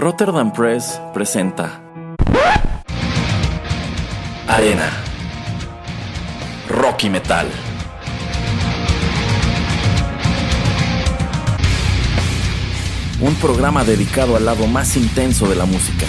Rotterdam Press presenta Arena Rocky Metal. Un programa dedicado al lado más intenso de la música.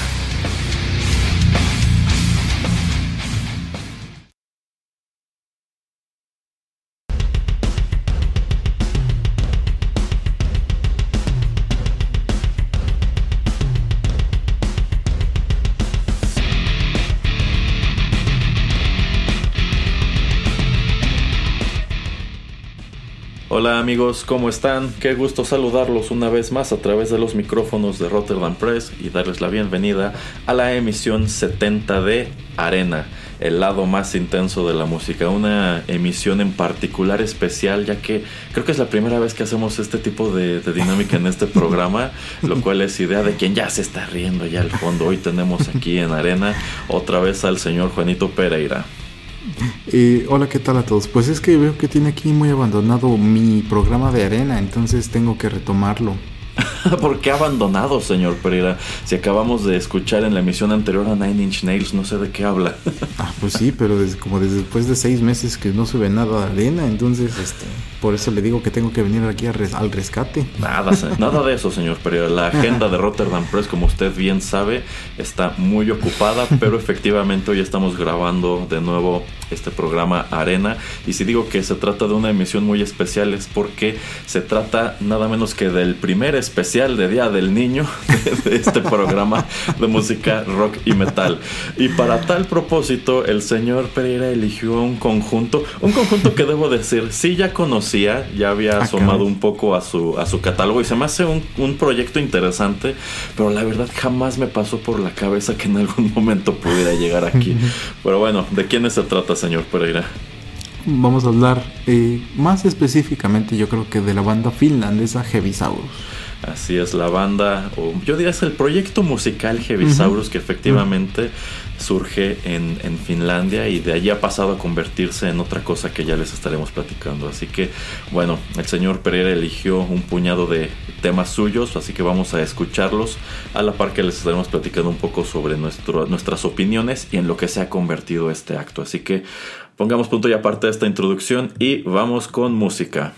Amigos, ¿cómo están? Qué gusto saludarlos una vez más a través de los micrófonos de Rotterdam Press y darles la bienvenida a la emisión 70 de Arena, el lado más intenso de la música. Una emisión en particular especial ya que creo que es la primera vez que hacemos este tipo de, de dinámica en este programa, lo cual es idea de quien ya se está riendo ya al fondo. Hoy tenemos aquí en Arena otra vez al señor Juanito Pereira. Eh, hola, ¿qué tal a todos? Pues es que veo que tiene aquí muy abandonado mi programa de arena, entonces tengo que retomarlo. ¿Por qué abandonado, señor Pereira? Si acabamos de escuchar en la emisión anterior a Nine Inch Nails, no sé de qué habla. ah, pues sí, pero desde, como después de seis meses que no sube nada de arena, entonces este, por eso le digo que tengo que venir aquí al rescate. Nada, nada de eso, señor Pereira. La agenda de Rotterdam Press, como usted bien sabe, está muy ocupada, pero efectivamente hoy estamos grabando de nuevo este programa Arena. Y si digo que se trata de una emisión muy especial es porque se trata nada menos que del primer especial de Día del Niño de, este programa de música rock y metal. Y para tal propósito, el señor Pereira eligió un conjunto, un conjunto que debo decir, sí ya conocía, ya había ah, asomado un poco a su, a su catálogo y se me hace un, un proyecto interesante, pero la verdad jamás me pasó por la cabeza que en algún momento pudiera llegar aquí. Pero bueno, ¿de quiénes se trata, señor Pereira? Vamos a hablar eh, más específicamente, yo creo que de la banda finlandesa Heavisaurus. Así es, la banda, o yo diría es el proyecto musical Heavisaurus que efectivamente surge en, en, Finlandia y de allí ha pasado a convertirse en otra cosa que ya les estaremos platicando. Así que, bueno, el señor Pereira eligió un puñado de temas suyos, así que vamos a escucharlos a la par que les estaremos platicando un poco sobre nuestro, nuestras opiniones y en lo que se ha convertido este acto. Así que pongamos punto y aparte de esta introducción y vamos con música.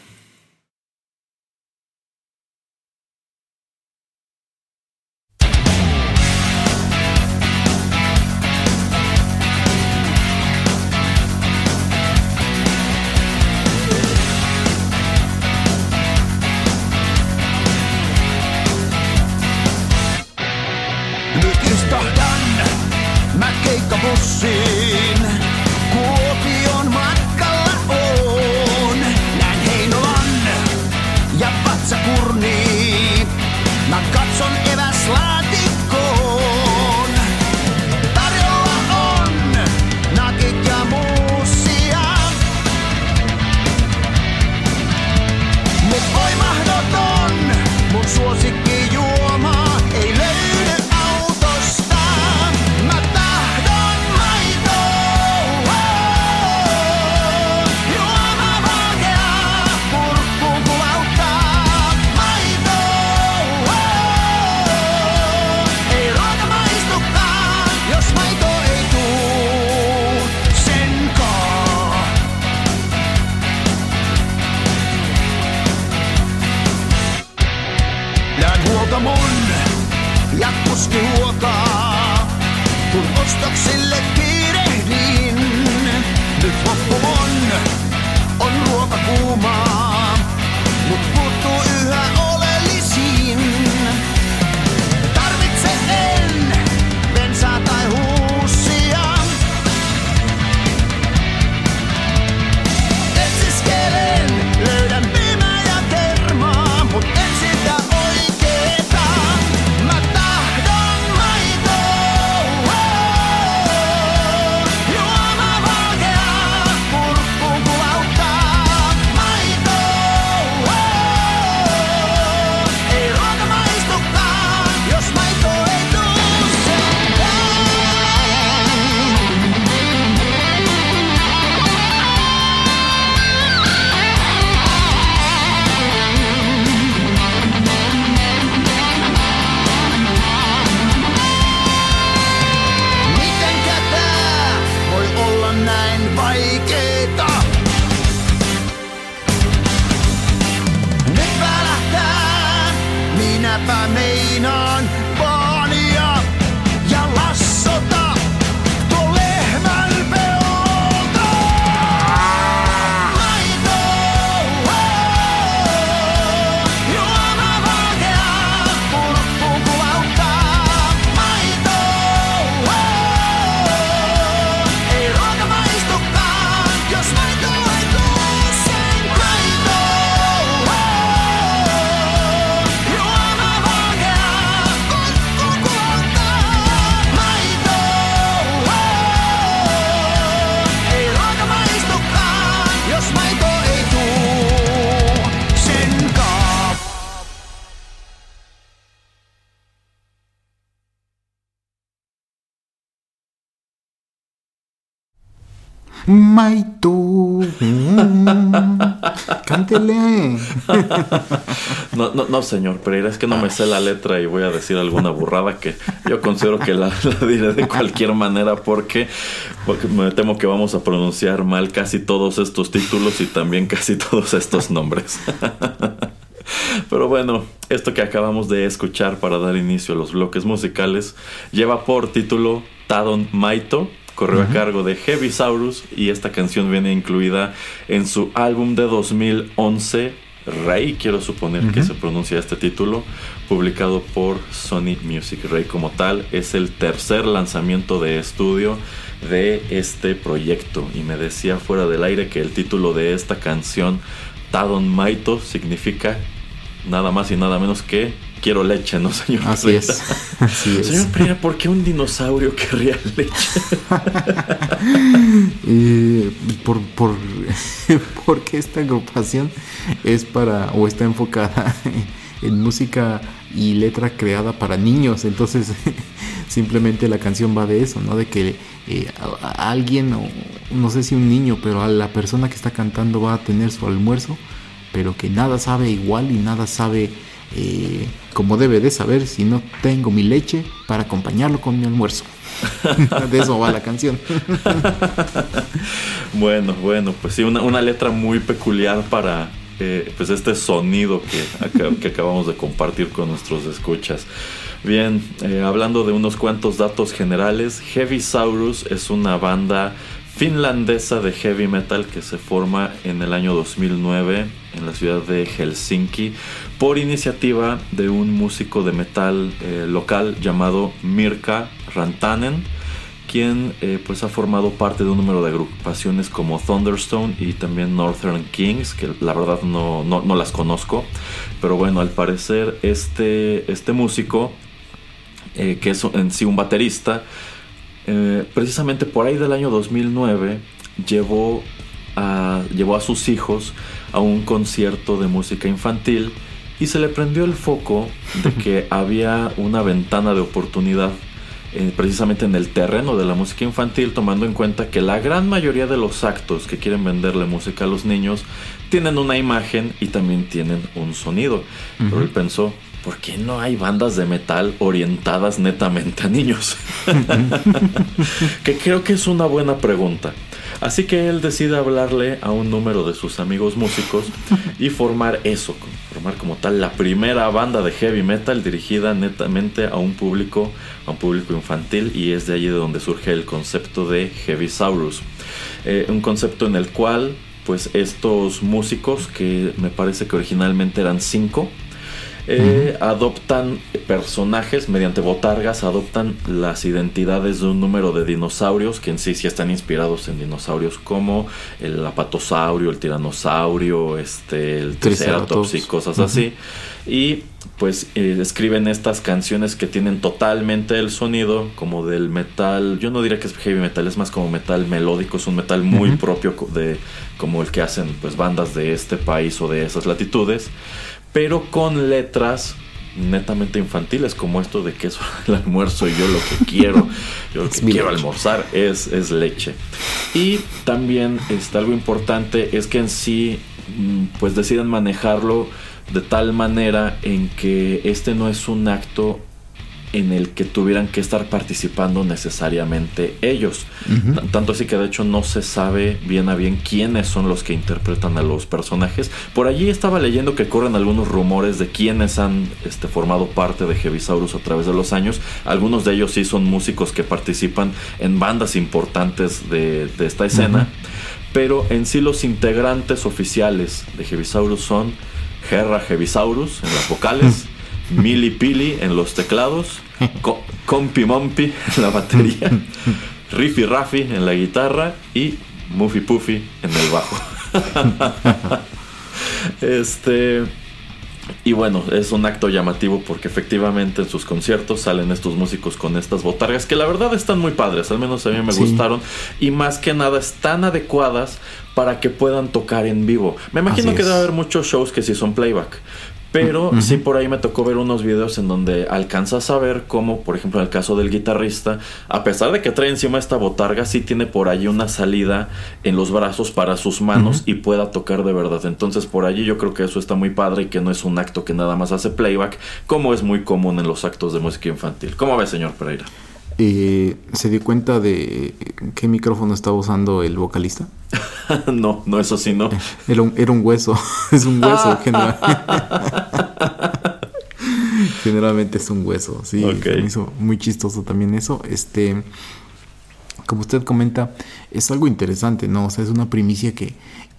Maito. Mm. Cántele. No, no, no, señor Pereira, es que no me sé la letra y voy a decir alguna burrada que yo considero que la, la diré de cualquier manera porque, porque me temo que vamos a pronunciar mal casi todos estos títulos y también casi todos estos nombres. Pero bueno, esto que acabamos de escuchar para dar inicio a los bloques musicales lleva por título Tadon Maito, corrió a cargo de Heavy Saurus y esta canción viene incluida en su álbum de 2011, Rey, quiero suponer que se pronuncia este título, publicado por Sony Music. Rey como tal es el tercer lanzamiento de estudio de este proyecto. Y me decía fuera del aire que el título de esta canción, Tadon Maito, significa nada más y nada menos que quiero leche, ¿no, señor? Así es. Así es. Señor Pereira, ¿por qué un dinosaurio querría leche? Eh, por, por, porque esta agrupación es para o está enfocada en música y letra creada para niños entonces simplemente la canción va de eso no de que eh, a- a alguien o no sé si un niño pero a la persona que está cantando va a tener su almuerzo pero que nada sabe igual y nada sabe eh, como debe de saber si no tengo mi leche para acompañarlo con mi almuerzo de eso va la canción Bueno, bueno, pues sí, una, una letra muy peculiar para eh, pues este sonido que, que acabamos de compartir con nuestros escuchas. Bien, eh, hablando de unos cuantos datos generales, Heavy Saurus es una banda finlandesa de heavy metal que se forma en el año 2009 en la ciudad de Helsinki por iniciativa de un músico de metal eh, local llamado Mirka Rantanen quien eh, pues ha formado parte de un número de agrupaciones como Thunderstone y también Northern Kings, que la verdad no, no, no las conozco, pero bueno, al parecer este, este músico, eh, que es en sí un baterista, eh, precisamente por ahí del año 2009 llevó a, llevó a sus hijos a un concierto de música infantil y se le prendió el foco de que había una ventana de oportunidad eh, precisamente en el terreno de la música infantil, tomando en cuenta que la gran mayoría de los actos que quieren venderle música a los niños tienen una imagen y también tienen un sonido. Pero él pensó, ¿por qué no hay bandas de metal orientadas netamente a niños? que creo que es una buena pregunta. Así que él decide hablarle a un número de sus amigos músicos y formar eso, formar como tal la primera banda de heavy metal dirigida netamente a un público, a un público infantil y es de allí de donde surge el concepto de Heavy Saurus. Eh, un concepto en el cual pues estos músicos que me parece que originalmente eran cinco eh, adoptan personajes mediante botargas, adoptan las identidades de un número de dinosaurios que en sí sí están inspirados en dinosaurios como el apatosaurio, el tiranosaurio, este, el triceratops y cosas así. Y pues eh, escriben estas canciones que tienen totalmente el sonido como del metal, yo no diría que es heavy metal, es más como metal melódico, es un metal muy propio de como el que hacen pues bandas de este país o de esas latitudes, pero con letras netamente infantiles como esto de que es el almuerzo y yo lo que quiero, yo lo que quiero leche. almorzar es, es leche. Y también este, algo importante es que en sí mm, pues deciden manejarlo de tal manera en que este no es un acto en el que tuvieran que estar participando necesariamente ellos. Tanto así que de hecho no se sabe bien a bien quiénes son los que interpretan a los personajes. Por allí estaba leyendo que corren algunos rumores de quiénes han este, formado parte de Heavisaurus a través de los años. Algunos de ellos sí son músicos que participan en bandas importantes de, de esta escena. Pero en sí los integrantes oficiales de Heavisaurus son Gerra Heavisaurus en las vocales, Mili Pili en los teclados, Co- Compi Mompi en la batería, Riffy Raffy en la guitarra y Muffy Puffy en el bajo. este. Y bueno, es un acto llamativo porque efectivamente en sus conciertos salen estos músicos con estas botargas que la verdad están muy padres, al menos a mí me Sí. gustaron y más que nada están adecuadas para que puedan tocar en vivo. Me imagino Así que es. debe haber muchos shows que sí son playback. Pero sí por ahí me tocó ver unos videos en donde alcanzas a ver cómo, por ejemplo, en el caso del guitarrista, a pesar de que trae encima esta botarga, sí tiene por allí una salida en los brazos para sus manos y pueda tocar de verdad. Entonces por allí yo creo que eso está muy padre y que no es un acto que nada más hace playback, como es muy común en los actos de música infantil. ¿Cómo ve, señor Pereira? Eh, ¿Se dio cuenta de qué micrófono estaba usando el vocalista? no, no, eso sí, no. Era un, era un hueso. es un hueso. general- Generalmente es un hueso. Sí, Ok. se me hizo muy chistoso también eso. Este, como usted comenta, es algo interesante, ¿no? O sea, es una primicia que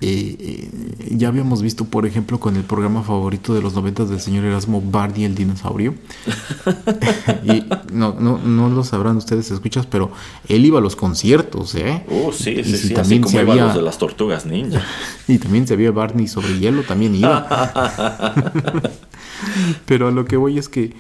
eh, eh, ya habíamos visto, por ejemplo, con el programa favorito de los noventas del señor Erasmo Barney el dinosaurio. y no, no, no lo sabrán ustedes, escuchas, pero él iba a los conciertos, ¿eh? Uh, sí, Y sí, si sí, así también como se había- los de las tortugas ninja. Y también se había Barney sobre hielo, también iba. pero a lo que voy es que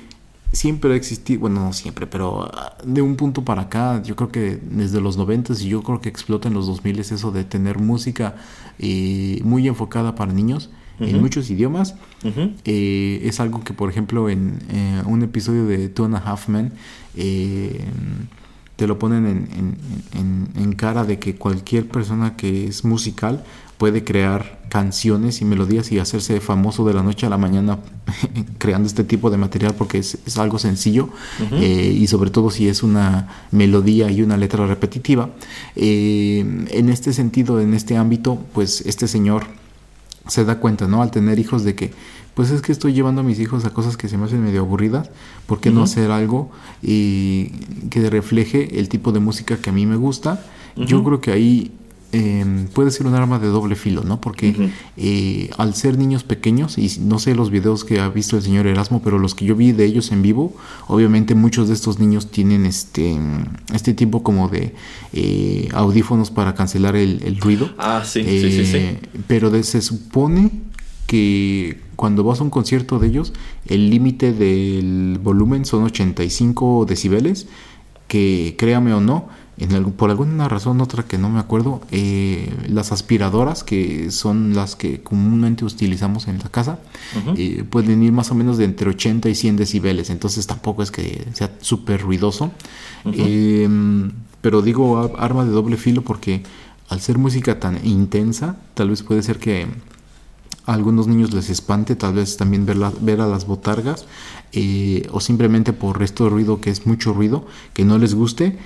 siempre ha existido, bueno, no siempre, pero ah, de un punto para acá, yo creo que desde los 90 y yo creo que explota en los 2000 es eso de tener música eh, muy enfocada para niños en muchos idiomas. Eh, es algo que, por ejemplo, en eh, un episodio de Two and a Half Men, eh, te lo ponen en, en- en- en cara de que cualquier persona que es musical puede crear canciones y melodías y hacerse famoso de la noche a la mañana creando este tipo de material porque es, es algo sencillo eh, y sobre todo si es una melodía y una letra repetitiva. Eh, en este sentido, en este ámbito, pues este señor se da cuenta, ¿no? Al tener hijos de que, pues es que estoy llevando a mis hijos a cosas que se me hacen medio aburridas, ¿por qué no hacer algo y que refleje el tipo de música que a mí me gusta? Yo creo que ahí eh, puede ser un arma de doble filo, ¿no? Porque eh, al ser niños pequeños, y no sé los videos que ha visto el señor Erasmo, pero los que yo vi de ellos en vivo, obviamente muchos de estos niños tienen este, este tipo como de eh, audífonos para cancelar el, el ruido. Ah, sí, sí, sí, sí. Eh, Pero de- se supone que cuando vas a un concierto de ellos, el límite del volumen son 85 decibeles, que créame o no, en por alguna razón otra que no me acuerdo, eh, las aspiradoras, que son las que comúnmente utilizamos en la casa, eh, pueden ir más o menos de entre 80 y 100 decibeles, entonces tampoco es que sea súper ruidoso. Eh, pero digo arma de doble filo porque al ser música tan intensa, tal vez puede ser que a algunos niños les espante, tal vez también ver, la- ver a las botargas, eh, o simplemente por resto de ruido, que es mucho ruido, que no les guste,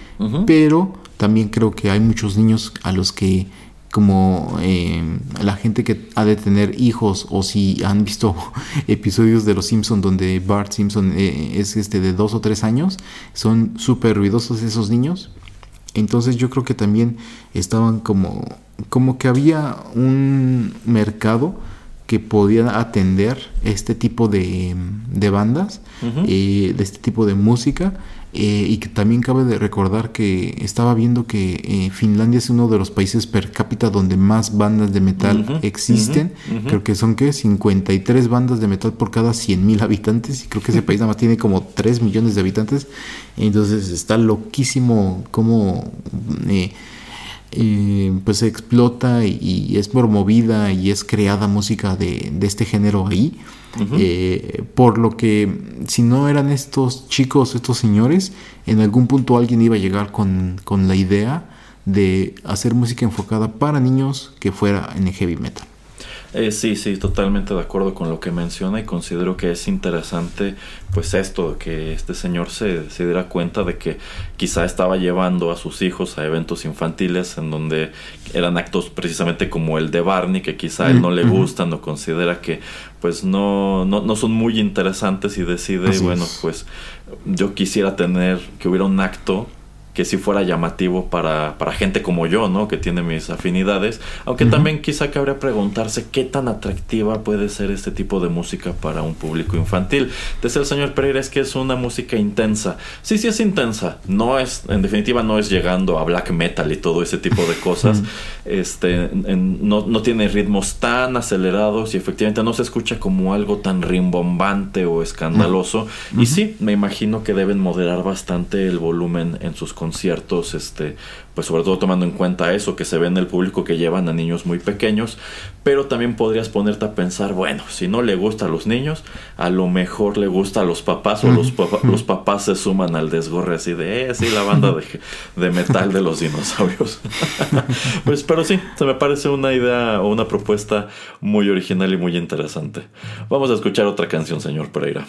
pero también creo que hay muchos niños a los que como eh, la gente que ha de tener hijos o si han visto episodios de Los Simpson donde Bart Simpson eh, es este de dos o tres años son súper ruidosos esos niños. Entonces yo creo que también estaban como, como que había un mercado que podía atender este tipo de, de bandas, eh, de este tipo de música. eh, y que también cabe de recordar que estaba viendo que eh, Finlandia es uno de los países per cápita donde más bandas de metal existen. Creo que son que 53 bandas de metal por cada 100 mil habitantes. Y creo que ese país nada más tiene como 3 millones de habitantes. Entonces está loquísimo cómo eh, eh, pues se explota y, y es promovida y es creada música de, de este género ahí. Eh, por lo que si no eran estos chicos, estos señores, en algún punto alguien iba a llegar con, con la idea de hacer música enfocada para niños que fuera en el heavy metal. Eh, sí, sí, totalmente de acuerdo con lo que menciona y considero que es interesante pues esto, que este señor se, se diera cuenta de que quizá estaba llevando a sus hijos a eventos infantiles en donde eran actos precisamente como el de Barney, que quizá a él no le gustan o considera que pues no, no, no son muy interesantes y decide, Así bueno, es. pues yo quisiera tener que hubiera un acto que sí fuera llamativo para, para gente como yo, ¿no? Que tiene mis afinidades. Aunque también quizá cabría preguntarse qué tan atractiva puede ser este tipo de música para un público infantil. Decía el señor Pereira es que es una música intensa. Sí, sí es intensa. No es, en definitiva, no es llegando a black metal y todo ese tipo de cosas. este, en- no, no tiene ritmos tan acelerados y efectivamente no se escucha como algo tan rimbombante o escandaloso. Y sí, me imagino que deben moderar bastante el volumen en sus conciertos, este, pues sobre todo tomando en cuenta eso que se ve en el público que llevan a niños muy pequeños, pero también podrías ponerte a pensar, bueno, si no le gusta a los niños, a lo mejor le gusta a los papás o los papás se suman al desgorre así de, eh, sí, la banda de, de metal de los dinosaurios. pues, pero sí, se me parece una idea o una propuesta muy original y muy interesante. Vamos a escuchar otra canción, señor Pereira.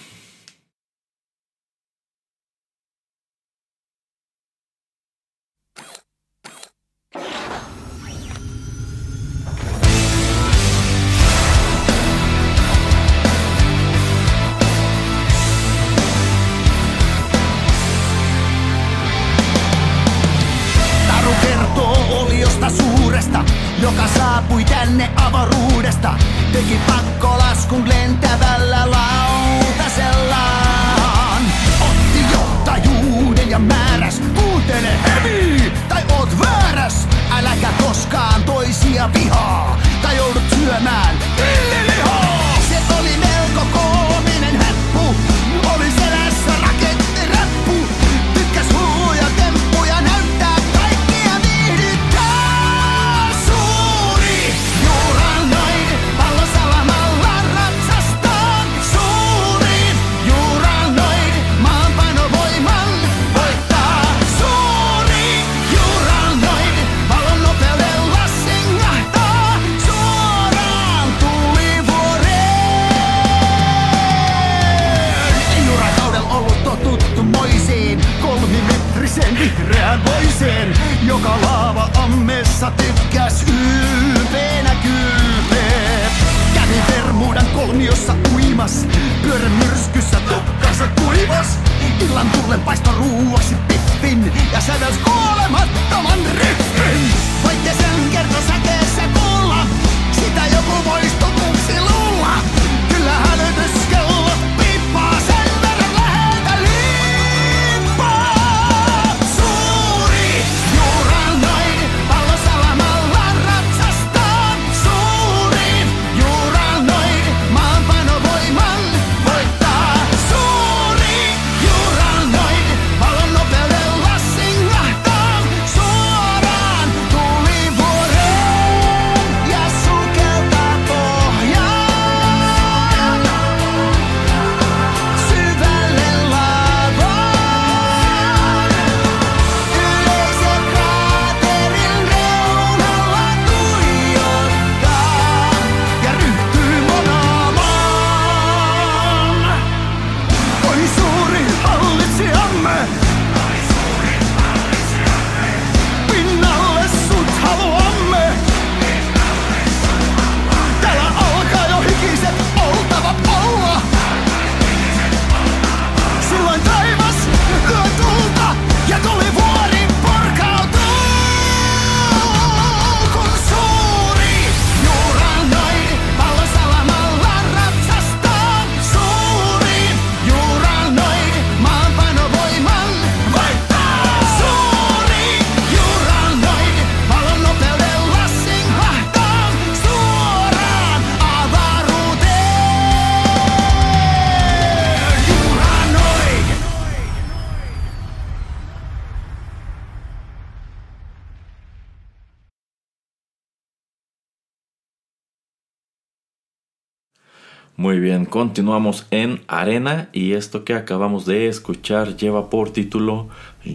Continuamos en Arena y esto que acabamos de escuchar lleva por título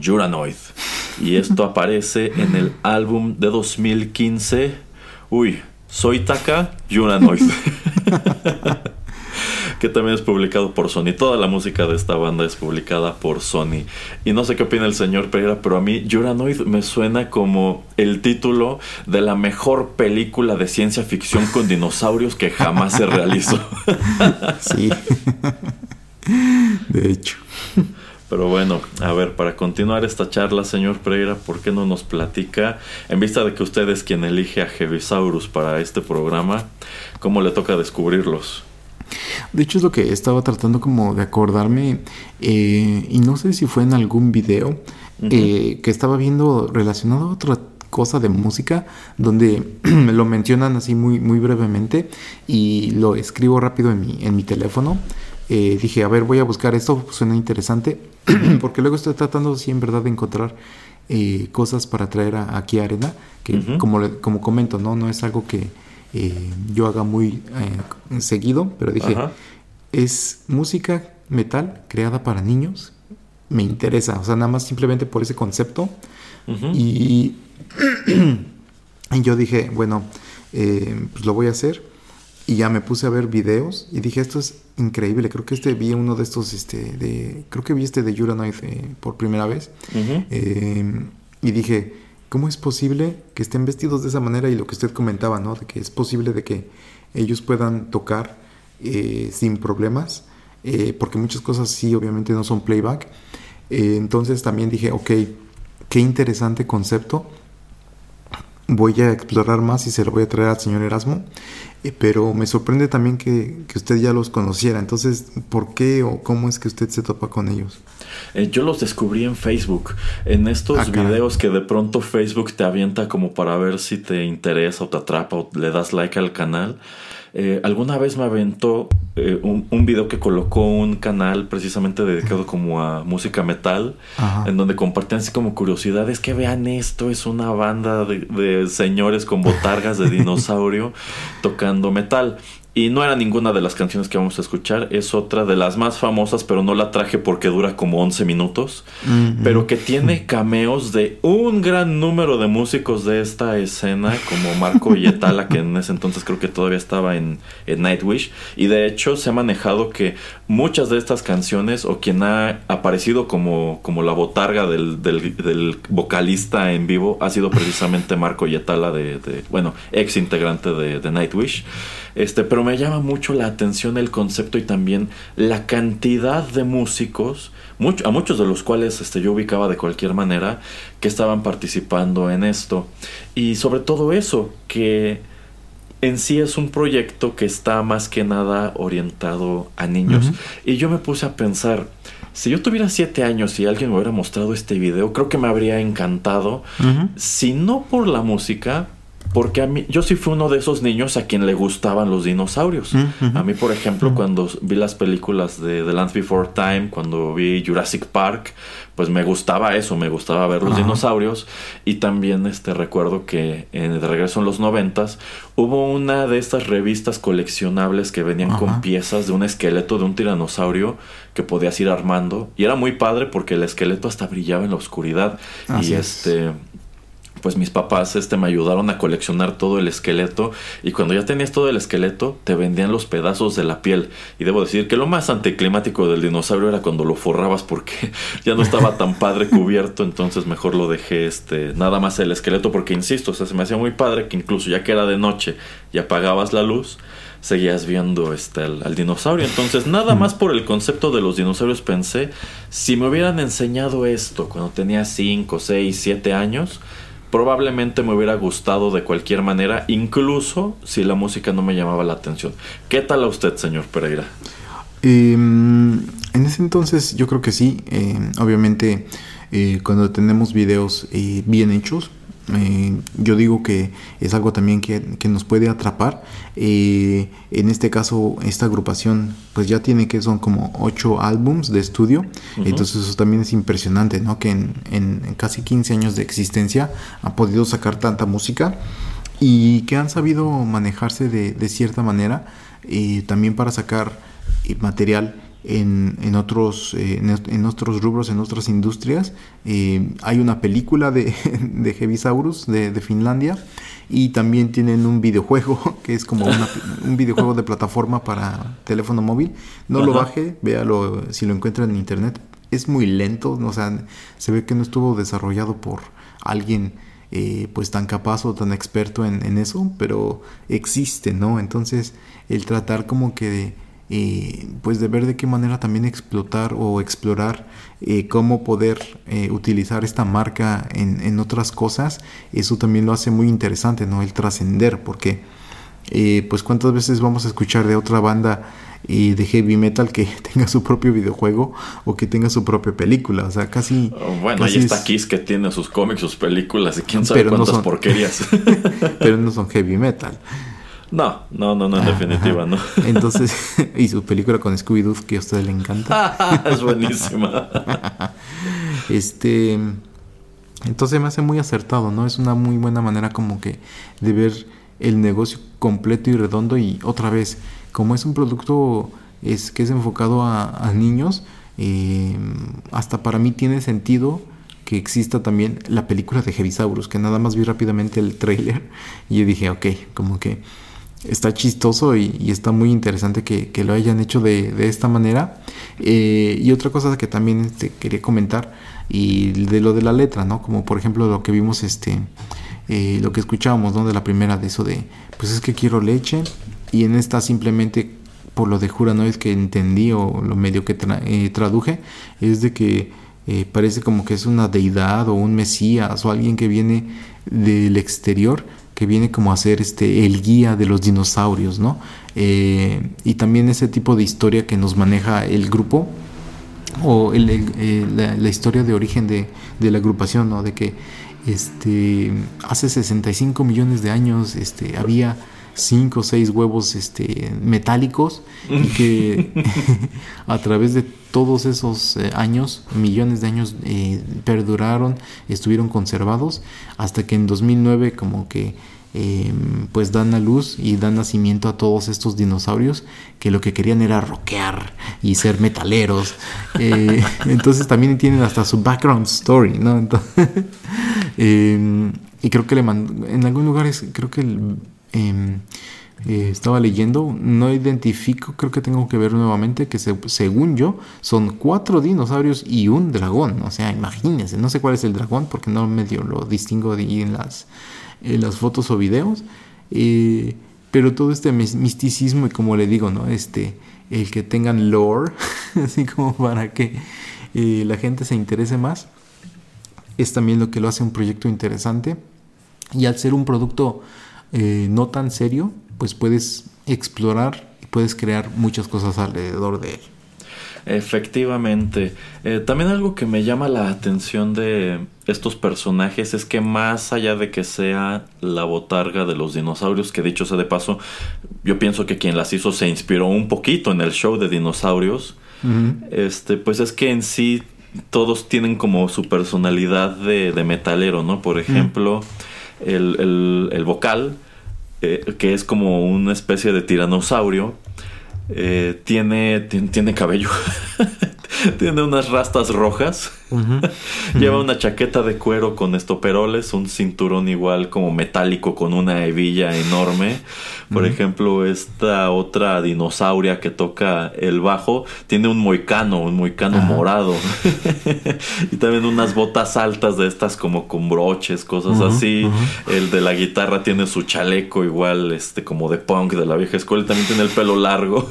Juranoid. Y esto aparece en el álbum de 2015. Uy, Soy Taka Yuranoid. que también es publicado por Sony. Toda la música de esta banda es publicada por Sony. Y no sé qué opina el señor Pereira, pero a mí Yuranoid me suena como el título de la mejor película de ciencia ficción con dinosaurios que jamás se realizó. Sí. De hecho. Pero bueno, a ver, para continuar esta charla, señor Pereira, ¿por qué no nos platica, en vista de que usted es quien elige a Heavisaurus para este programa, cómo le toca descubrirlos? De hecho es lo que estaba tratando como de acordarme eh, y no sé si fue en algún video eh, que estaba viendo relacionado a otra cosa de música donde lo mencionan así muy, muy brevemente y lo escribo rápido en mi, en mi teléfono. Eh, dije, a ver, voy a buscar esto, suena interesante, porque luego estoy tratando, sí, en verdad, de encontrar eh, cosas para traer a- aquí a Arena, que como, como comento, ¿no? no es algo que eh, yo haga muy eh, seguido, pero dije, Ajá. es música metal creada para niños, me interesa, o sea, nada más simplemente por ese concepto. Y, y yo dije, bueno, eh, pues lo voy a hacer. Y ya me puse a ver videos y dije, esto es increíble. Creo que este vi uno de estos, este, de, creo que vi este de Uranoid eh, por primera vez. Y dije, ¿cómo es posible que estén vestidos de esa manera? Y lo que usted comentaba, ¿no? De que es posible de que ellos puedan tocar eh, sin problemas, eh, porque muchas cosas sí, obviamente no son playback. Eh, entonces también dije, ok, qué interesante concepto. Voy a explorar más y se lo voy a traer al señor Erasmo. Pero me sorprende también que usted ya los conociera. Entonces, ¿por qué o cómo es que usted se topa con ellos? Eh, yo los descubrí en Facebook, en estos Ah, videos que de pronto Facebook te avienta como para ver si te interesa o te atrapa o le das like al canal. Eh, alguna vez me aventó eh, un, un video que colocó un canal precisamente dedicado como a música metal, Ajá. en donde compartían así como curiosidades que vean esto, es una banda de, de señores con botargas de dinosaurio tocando metal. Y no era ninguna de las canciones que vamos a escuchar, es otra de las más famosas, pero no la traje porque dura como 11 minutos, Mm, pero que tiene cameos de un gran número de músicos de esta escena, como Marco Yetala, que en ese entonces creo que todavía estaba en, en Nightwish, y de hecho se ha manejado que muchas de estas canciones, o quien ha aparecido como, como la botarga del, del- del vocalista en vivo, ha sido precisamente Marco Yetala, de, de- bueno, ex integrante de, de Nightwish. Este, pero me llama mucho la atención el concepto y también la cantidad de músicos, mucho- a muchos de los cuales este, yo ubicaba de cualquier manera, que estaban participando en esto. Y sobre todo eso, que en sí es un proyecto que está más que nada orientado a niños. Y yo me puse a pensar, si yo tuviera siete años y alguien me hubiera mostrado este video, creo que me habría encantado si no por la música, porque a mí, yo sí fui uno de esos niños a quien le gustaban los dinosaurios. Ujú. A mí, por ejemplo, cuando vi las películas de The Land Before Time, cuando vi Jurassic Park, pues me gustaba eso, me gustaba ver los Ajá. dinosaurios. Y también este recuerdo que en de regreso en los noventas hubo una de estas revistas coleccionables que venían con piezas de un esqueleto de un tiranosaurio que podías ir armando. Y era muy padre porque el esqueleto hasta brillaba en la oscuridad. Así y es. Pues mis papás este me ayudaron a coleccionar todo el esqueleto y cuando ya tenías todo el esqueleto te vendían los pedazos de la piel. Y debo decir que lo más anticlimático del dinosaurio era cuando lo forrabas porque ya no estaba tan padre cubierto entonces mejor lo dejé este nada más el esqueleto porque insisto o sea, se me hacía muy padre que incluso ya que era de noche y apagabas la luz seguías viendo este al, al dinosaurio. Entonces nada más por el concepto de los dinosaurios pensé si me hubieran enseñado esto cuando tenía 5, 6, 7 años probablemente me hubiera gustado de cualquier manera, incluso si la música no me llamaba la atención. ¿Qué tal a usted, señor Pereira? Eh, en ese entonces yo creo que sí. eh, obviamente eh, cuando tenemos videos eh, bien hechos, eh, yo digo que es algo también que, que nos puede atrapar. Eh, en este caso, esta agrupación pues ya tiene que son como ocho álbums de estudio. Entonces eso también es impresionante, ¿no? Que en, en- en casi 15 años de existencia ha podido sacar tanta música y que han sabido manejarse de, de cierta manera eh, también para sacar eh, material en, en otros, eh, en, otros rubros, en otras industrias. Eh, hay una película de, de Heavisaurus de, de Finlandia y también tienen un videojuego que es como una- un videojuego de plataforma para teléfono móvil. No lo baje, véalo si lo encuentra en internet. Es muy lento, o sea, se ve que no estuvo desarrollado por alguien eh, pues tan capaz o tan experto en, en eso, pero existe, ¿no? Entonces, el tratar como que de, eh, pues de ver de qué manera también explotar o explorar eh, cómo poder eh, utilizar esta marca en, en otras cosas, eso también lo hace muy interesante, ¿no? El trascender, porque eh, pues cuántas veces vamos a escuchar de otra banda eh, de heavy metal que tenga su propio videojuego o que tenga su propia película, o sea, casi... Oh, Bueno, casi ahí está es- Kiss que tiene sus cómics, sus películas y quién sabe Pero no cuántas son- porquerías. pero no son heavy metal. No, no, no, no, en Ajá. definitiva, no. Entonces, y su película con Scooby-Doo que a usted le encanta. es buenísima. Este, entonces me hace muy acertado, ¿no? Es una muy buena manera como que de ver el negocio completo y redondo y otra vez, como es un producto es que es enfocado a, a niños, eh, hasta para mí tiene sentido que exista también la película de Heavisaurus, que nada más vi rápidamente el trailer y yo dije, ok, como que está chistoso y, está muy interesante que, lo hayan hecho de, esta manera. Eh, y otra cosa que también este, quería comentar, y de lo de la letra, ¿no? Como por ejemplo lo que vimos, este, eh, lo que escuchábamos, ¿no? De la primera, de eso de, pues es que quiero leche, y en esta simplemente por lo de Juranoid que entendí o lo medio que tra- eh, traduje, es de que eh, parece como que es una deidad o un mesías o alguien que viene del exterior que viene como a ser este el guía de los dinosaurios, ¿no? Eh, y también ese tipo de historia que nos maneja el grupo o el- el- eh, la, la historia de origen de, de la agrupación, ¿no? De que este hace 65 millones de años este había cinco o seis huevos este metálicos y que a través de todos esos eh, años, millones de años eh, perduraron, estuvieron conservados hasta que en 2009 como que eh, pues dan a luz y dan nacimiento a todos estos dinosaurios que lo que querían era rockear y ser metaleros. Eh, entonces también tienen hasta su background story, ¿no? Entonces, eh, y creo que le mandó, en algún lugar es, creo que el, eh, estaba leyendo, no identifico, creo que tengo que ver nuevamente que se- según yo son cuatro dinosaurios y un dragón, o sea, imagínense, no sé cuál es el dragón porque no medio lo distingo de ahí en las, en las fotos o videos, eh, pero todo este mis- misticismo y como le digo, ¿no? Este, el que tengan lore, así como para que eh, la gente se interese más, es también lo que lo hace un proyecto interesante. Y al ser un producto eh, no tan serio, pues puedes explorar y puedes crear muchas cosas alrededor de él. Efectivamente. Eh, también algo que me llama la atención de estos personajes es que más allá de que sea la botarga de los dinosaurios, que dicho sea de paso, yo pienso que quien las hizo se inspiró un poquito en el show de dinosaurios. Este, pues es que en sí todos tienen como su personalidad de, de metalero, ¿no? Por ejemplo, el, el- el vocal, eh, que es como una especie de tiranosaurio, eh, tiene, tiene, tiene cabello. tiene unas rastas rojas. Lleva una chaqueta de cuero con estoperoles, un cinturón igual como metálico con una hebilla enorme. Por ejemplo, esta otra dinosauria que toca el bajo tiene un moicano, un moicano Ajá. morado. y también unas botas altas de estas como con broches, cosas así. El de la guitarra tiene su chaleco igual, este como de punk de la vieja escuela y también tiene el pelo largo.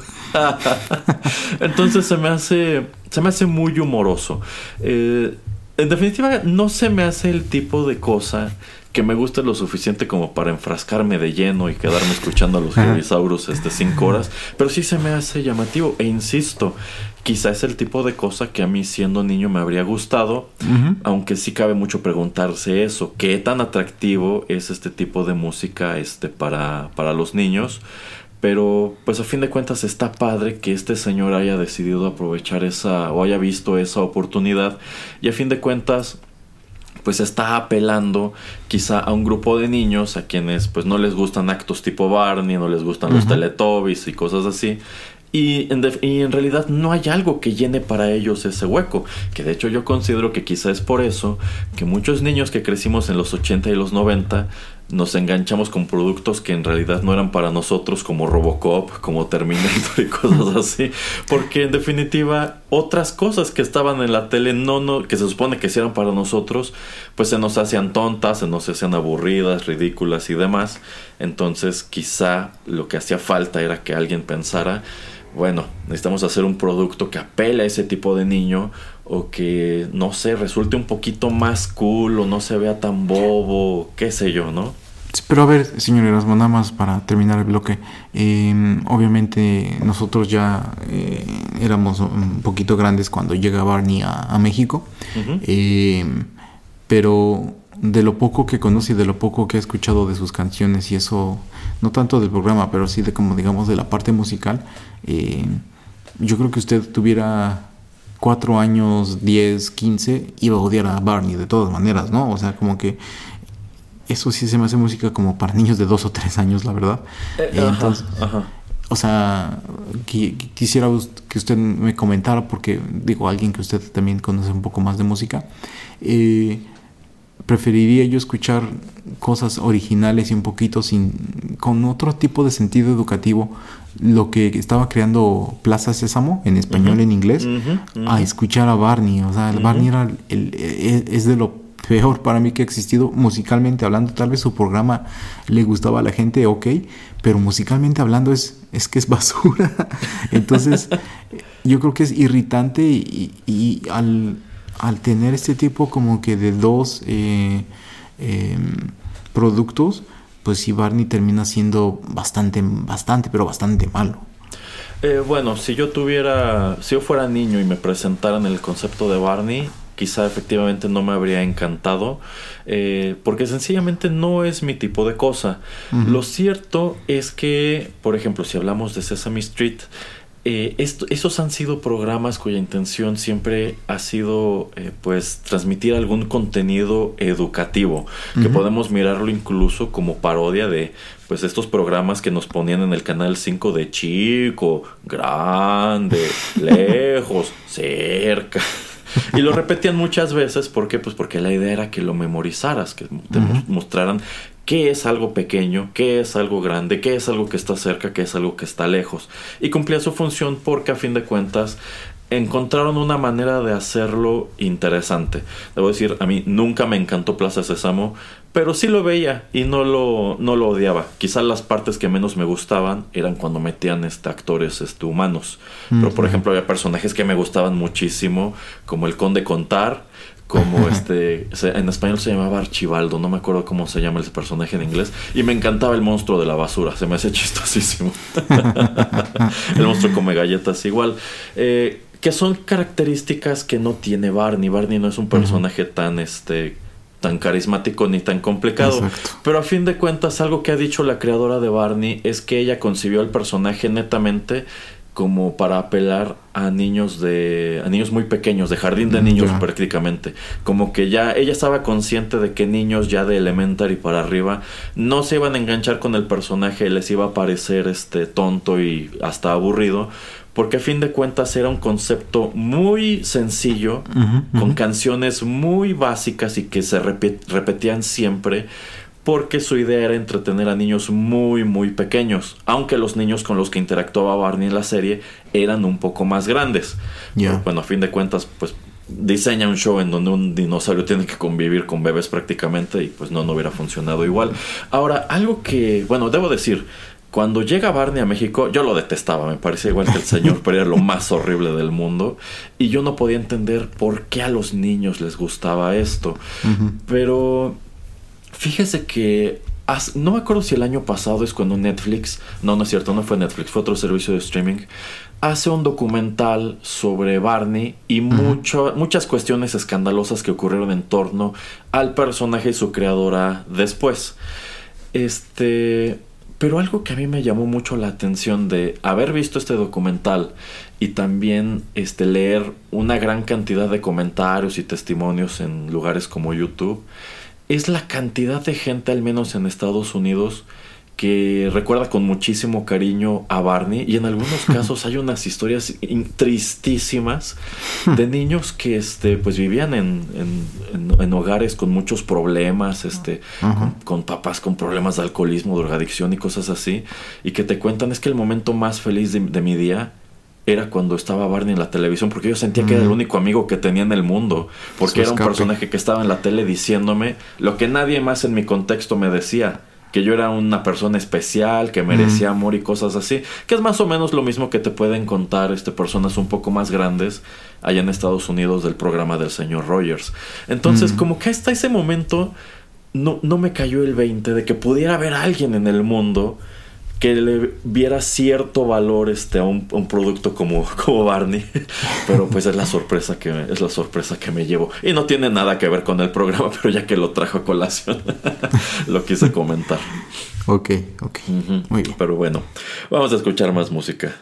Entonces se me hace se me hace muy humoroso. Eh, en definitiva, no se me hace el tipo de cosa que me guste lo suficiente como para enfrascarme de lleno y quedarme escuchando a los. Heavisaurus este cinco horas, pero sí se me hace llamativo e insisto, quizá es el tipo de cosa que a mí siendo niño me habría gustado, aunque sí cabe mucho preguntarse eso, qué tan atractivo es este tipo de música este para para los niños. Pero pues a fin de cuentas está padre que este señor haya decidido aprovechar esa o haya visto esa oportunidad y a fin de cuentas pues está apelando quizá a un grupo de niños a quienes pues no les gustan actos tipo Barney, no les gustan los. Teletubbies y cosas así Y en, y en realidad no hay algo que llene para ellos ese hueco. Que de hecho yo considero que quizá es por eso que muchos niños que crecimos en los 80 y los 90 nos enganchamos con productos que en realidad no eran para nosotros como Robocop, como Terminator y cosas así. Porque en definitiva otras cosas que estaban en la tele no, no, que se supone que eran para nosotros, pues se nos hacían tontas, se nos hacían aburridas, ridículas y demás. Entonces quizá lo que hacía falta era que alguien pensara, bueno, necesitamos hacer un producto que apele a ese tipo de niño o que, no sé, resulte un poquito más cool o no se vea tan bobo, qué sé yo, ¿no? Sí, Pero a ver, señor Erasmo, nada más para terminar el bloque. eh, obviamente nosotros ya eh, éramos un poquito grandes cuando llega Barney a, a México. Eh, pero de lo poco que conoce y de lo poco que he escuchado de sus canciones y eso, no tanto del programa, pero sí de como digamos de la parte musical, eh, yo creo que usted tuviera cuatro años, 10, 15, iba a odiar a Barney de todas maneras, ¿no? O sea, como que eso sí se me hace música como para niños de dos o tres años, la verdad. Eh, ajá, entonces, ajá. o sea, qui- qui- quisiera que usted me comentara, porque digo, alguien que usted también conoce un poco más de música, eh, preferiría yo escuchar cosas originales y un poquito sin, con otro tipo de sentido educativo, lo que estaba creando Plaza Sésamo, en español, en inglés, a escuchar a Barney. O sea, el. Barney era el- el- es, de lo peor para mí que ha existido musicalmente hablando. Tal vez su programa le gustaba a la gente, ok, pero musicalmente hablando es, es que es basura. Entonces, yo creo que es irritante y, y al, al tener este tipo como que de dos eh, em, productos, pues sí, Barney termina siendo bastante, bastante, pero bastante malo. Eh, bueno, si yo tuviera, si yo fuera niño y me presentaran el concepto de Barney, quizá efectivamente no me habría encantado, eh, porque sencillamente no es mi tipo de cosa. Lo cierto es que, por ejemplo, si hablamos de Sesame Street, eh, esto- esos han sido programas cuya intención siempre ha sido eh, pues transmitir algún contenido educativo que podemos mirarlo incluso como parodia de pues estos programas que nos ponían en el canal 5 de chico, grande, lejos, cerca. Y lo repetían muchas veces, ¿por qué? Pues porque la idea era que lo memorizaras, que te mostraran qué es algo pequeño, qué es algo grande, qué es algo que está cerca, qué es algo que está lejos. Y cumplía su función porque a fin de cuentas encontraron una manera de hacerlo interesante. Debo decir, a mí nunca me encantó Plaza Sésamo, pero sí lo veía y no lo, no lo odiaba. Quizás las partes que menos me gustaban eran cuando metían este, actores este, humanos. Pero por ejemplo había personajes que me gustaban muchísimo, como el Conde Contar, como este, en español se llamaba Archibaldo, no me acuerdo cómo se llama ese personaje en inglés, y me encantaba el monstruo de la basura, se me hace chistosísimo. el monstruo come galletas igual. Eh, que son características que no tiene Barney. Barney no es un personaje tan este tan carismático ni tan complicado. Exacto. Pero a fin de cuentas, algo que ha dicho la creadora de Barney es que ella concibió al personaje netamente como para apelar a niños de a niños muy pequeños de jardín de Mm, niños prácticamente. Como que ya ella estaba consciente de que niños ya de elementary para arriba no se iban a enganchar con el personaje les iba a parecer este tonto y hasta aburrido porque a fin de cuentas era un concepto muy sencillo con canciones muy básicas y que se repetían siempre porque su idea era entretener a niños muy muy pequeños, aunque los niños con los que interactuaba Barney en la serie eran un poco más grandes. Bueno, a fin de cuentas, pues diseña un show en donde un dinosaurio tiene que convivir con bebés prácticamente y pues no, no hubiera funcionado igual. Ahora, algo que, bueno, debo decir, cuando llega Barney a México, yo lo detestaba, me parecía igual que el señor, pero era lo más horrible del mundo. Y yo no podía entender por qué a los niños les gustaba esto. Pero fíjese que no me acuerdo si el año pasado es cuando Netflix, no, no es cierto, no fue Netflix, fue otro servicio de streaming, hace un documental sobre Barney y mucho- muchas cuestiones escandalosas que ocurrieron en torno al personaje y su creadora después. Este, pero algo que a mí me llamó mucho la atención de haber visto este documental y también este leer una gran cantidad de comentarios y testimonios en lugares como YouTube es la cantidad de gente al menos en Estados Unidos que recuerda con muchísimo cariño a Barney. Y en algunos casos hay unas historias tristísimas de niños que este pues vivían en, en- en- en hogares con muchos problemas este con, con papás con problemas de alcoholismo drogadicción y cosas así y que te cuentan es que el momento más feliz de, de mi día era cuando estaba Barney en la televisión porque yo sentía que era el único amigo que tenía en el mundo porque Su era un escape. personaje que estaba en la tele diciéndome lo que nadie más en mi contexto me decía que yo era una persona especial, que merecía amor y cosas así, que es más o menos lo mismo que te pueden contar este personas un poco más grandes allá en Estados Unidos del programa del señor Rogers. Entonces, como que hasta ese momento no, no me cayó el 20 de que pudiera haber alguien en el mundo que le viera cierto valor este, a, un, a un producto como, como Barney. Pero pues es la sorpresa que es la sorpresa que me llevo. Y no tiene nada que ver con el programa, pero ya que lo trajo a colación, lo quise comentar. Ok, ok. Muy bien. Pero bueno, vamos a escuchar más música.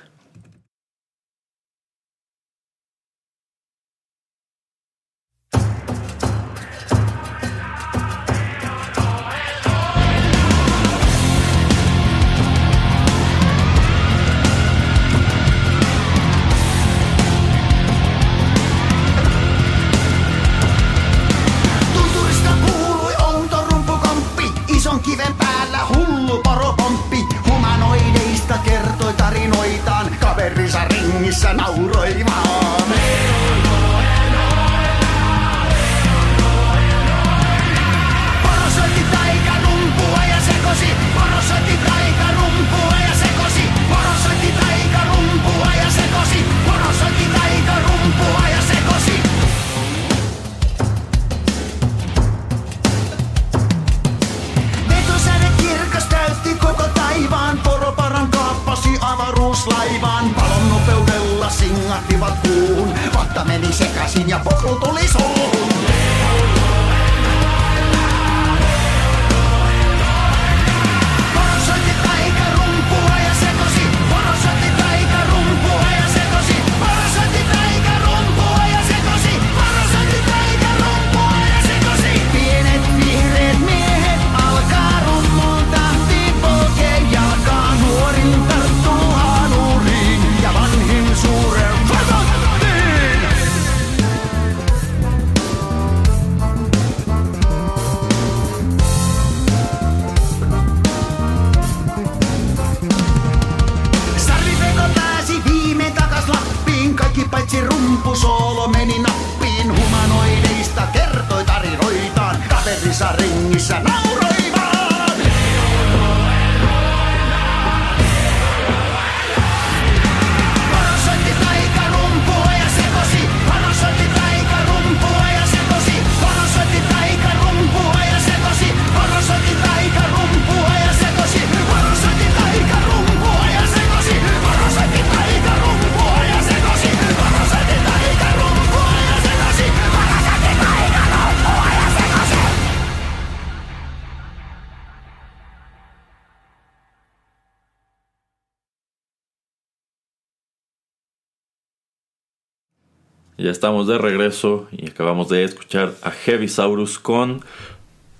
Estamos de regreso y acabamos de escuchar a Heavisaurus con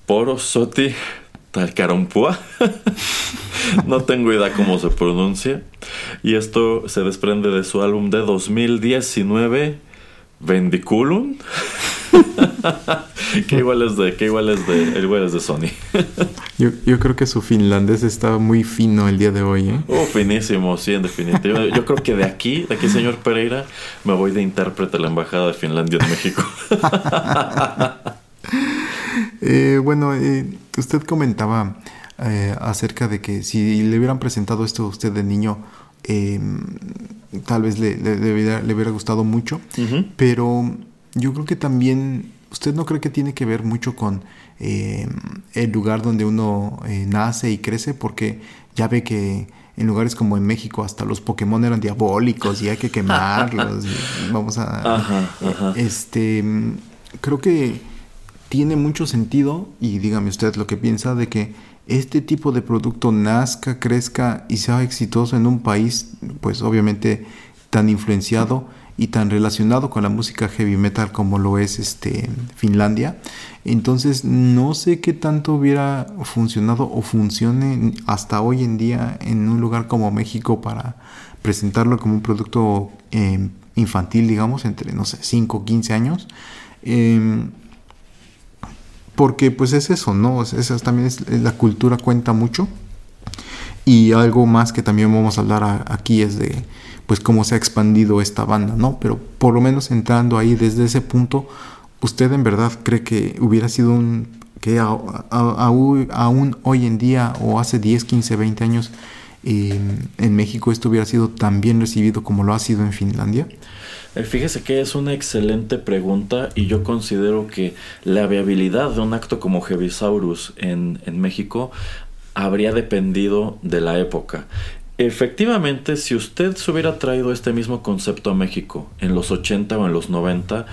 Porosoti Talcarompua. no tengo idea cómo se pronuncia. Y esto se desprende de su álbum de 2019, Vendiculum. que igual es de, que igual es de, el igual es de Sony. Yo, yo creo que su finlandés está muy fino el día de hoy, ¿eh? Oh, finísimo, sí, en definitiva. Yo creo que de aquí, de aquí, señor Pereira, me voy de intérprete a la Embajada de Finlandia en México. Eh, bueno, eh, usted comentaba eh, acerca de que si le hubieran presentado esto a usted de niño, eh, tal vez le, le- le hubiera, le hubiera gustado mucho, pero yo creo que también, ¿usted no cree que tiene que ver mucho con eh, el lugar donde uno eh, nace y crece? Porque ya ve que en lugares como en México hasta los Pokémon eran diabólicos y hay que quemarlos. y vamos a... Ajá, ajá. Este, creo que tiene mucho sentido, y dígame usted lo que piensa, de que este tipo de producto nazca, crezca y sea exitoso en un país, pues obviamente tan influenciado y tan relacionado con la música heavy metal como lo es este Finlandia. Entonces no sé qué tanto hubiera funcionado o funcione hasta hoy en día en un lugar como México para presentarlo como un producto eh, infantil, digamos, entre, no sé, 5 o 15 años. Em, porque pues es eso, ¿no? Esa también es, la cultura cuenta mucho. Y algo más que también vamos a hablar aquí es de pues cómo se ha expandido esta banda, ¿no? Pero por lo menos entrando ahí desde ese punto, ¿usted en verdad cree que hubiera sido un que aún hoy en día o hace 10, 15, 20 años en México esto hubiera sido tan bien recibido como lo ha sido en Finlandia? Eh, fíjese que es una excelente pregunta y yo considero que la viabilidad de un acto como Heavisaurus en, en México habría dependido de la época. Efectivamente, si usted se hubiera traído este mismo concepto a México en los 80 o en los 90,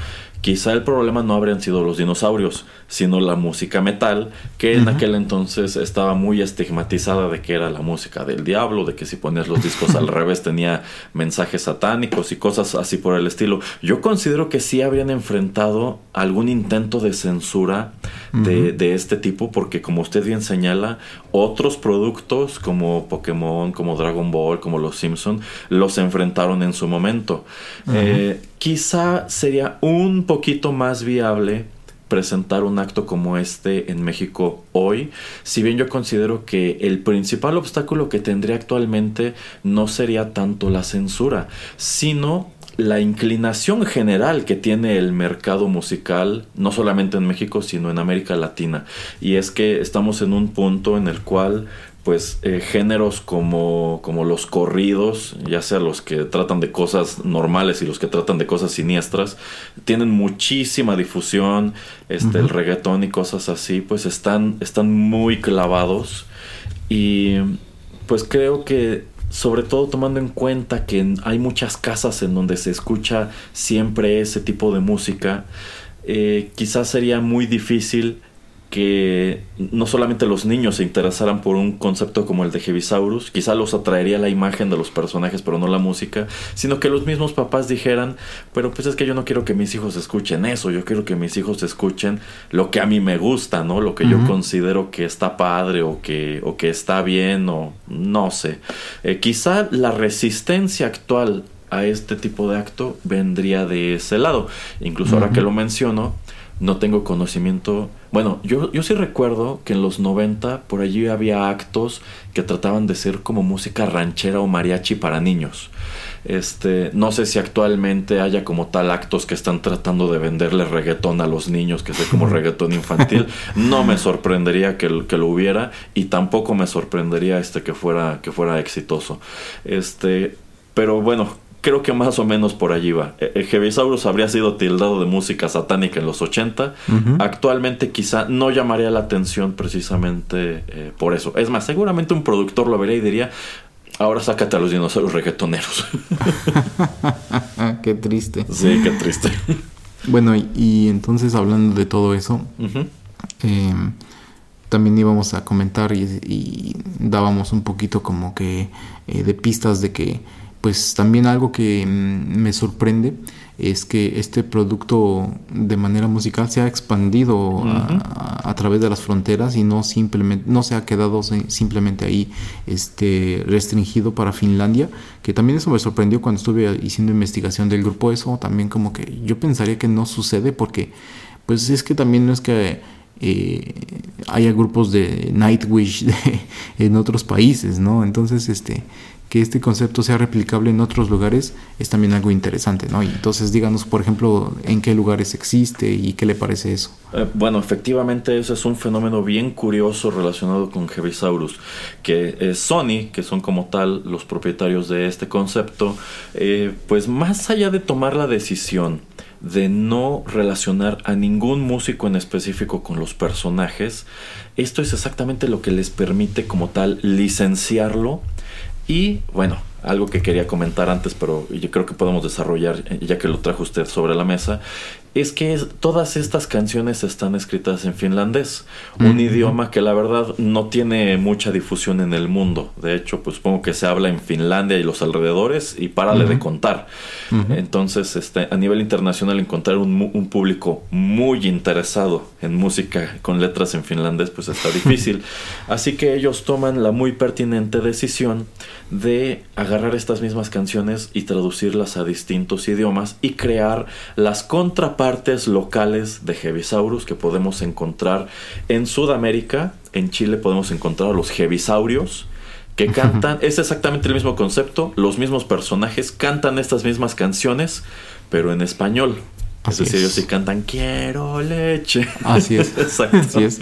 Quizá el problema no habrían sido los dinosaurios, sino la música metal, que en aquel entonces estaba muy estigmatizada de que era la música del diablo, de que si ponías los discos al revés tenía mensajes satánicos y cosas así por el estilo. Yo considero que sí habrían enfrentado algún intento de censura de, de este tipo, porque como usted bien señala, otros productos como Pokémon, como Dragon Ball, como los Simpson, los enfrentaron en su momento. Eh, quizá sería un poquito más viable presentar un acto como este en México hoy, si bien yo considero que el principal obstáculo que tendría actualmente no sería tanto la censura, sino la inclinación general que tiene el mercado musical, no solamente en México, sino en América Latina. Y es que estamos en un punto en el cual pues eh, géneros como, como los corridos, ya sea los que tratan de cosas normales y los que tratan de cosas siniestras, tienen muchísima difusión, este, el reggaetón y cosas así, pues están, están muy clavados. Y pues creo que sobre todo tomando en cuenta que hay muchas casas en donde se escucha siempre ese tipo de música, eh, quizás sería muy difícil que no solamente los niños se interesaran por un concepto como el de Heavisaurus, quizá los atraería la imagen de los personajes, pero no la música, sino que los mismos papás dijeran, pero pues es que yo no quiero que mis hijos escuchen eso, yo quiero que mis hijos escuchen lo que a mí me gusta, ¿no? Lo que yo considero que está padre o que, o que está bien o no sé. Eh, quizá la resistencia actual a este tipo de acto vendría de ese lado. Incluso ahora que lo menciono, no tengo conocimiento. Bueno, yo, yo sí recuerdo que en los 90 por allí había actos que trataban de ser como música ranchera o mariachi para niños. Este, no sé si actualmente haya como tal actos que están tratando de venderle reggaetón a los niños, que sea como reggaetón infantil. No me sorprendería que, que, lo hubiera y tampoco me sorprendería este que fuera que fuera exitoso. Este, pero bueno, creo que más o menos por allí va. Heavisaurus eh, habría sido tildado de música satánica en los 80. Actualmente quizá no llamaría la atención precisamente eh, por eso. Es más, seguramente un productor lo vería y diría, ahora sácate a los dinosaurios reggaetoneros. qué triste. Sí, qué triste. bueno, y, entonces hablando de todo eso, em, también íbamos a comentar y, dábamos un poquito como que eh, de pistas de que pues también algo que mm, me sorprende es que este producto de manera musical se ha expandido a, través de las fronteras y no simplemente no se ha quedado simplemente ahí este restringido para Finlandia que también eso me sorprendió cuando estuve haciendo investigación del grupo. Eso también como que yo pensaría que no sucede porque pues es que también no es que eh, haya grupos de Nightwish en otros países no entonces este que este concepto sea replicable en otros lugares es también algo interesante, ¿no? Y entonces díganos, por ejemplo, en qué lugares existe y qué le parece eso. Eh, bueno, efectivamente eso es un fenómeno bien curioso relacionado con Heavisaurus, que eh, Sony, que son como tal los propietarios de este concepto, eh, pues más allá de tomar la decisión de no relacionar a ningún músico en específico con los personajes, esto es exactamente lo que les permite como tal licenciarlo y bueno, algo que quería comentar antes, pero yo creo que podemos desarrollar, eh, ya que lo trajo usted sobre la mesa, es que es- todas estas canciones están escritas en finlandés, un idioma que la verdad no tiene mucha difusión en el mundo. De hecho, pues supongo que se habla en Finlandia y los alrededores y párale de contar. Entonces, este, a nivel internacional encontrar un, un público muy interesado en música con letras en finlandés, pues está difícil. Así que ellos toman la muy pertinente decisión de agarrar estas mismas canciones y traducirlas a distintos idiomas y crear las contrapartes locales de Heavisaurus que podemos encontrar en Sudamérica. En Chile podemos encontrar a los Heavisaurios que cantan, es exactamente el mismo concepto, los mismos personajes cantan estas mismas canciones, pero en español. Así es decir, ellos sí cantan quiero leche. Así es. Exacto. Así es.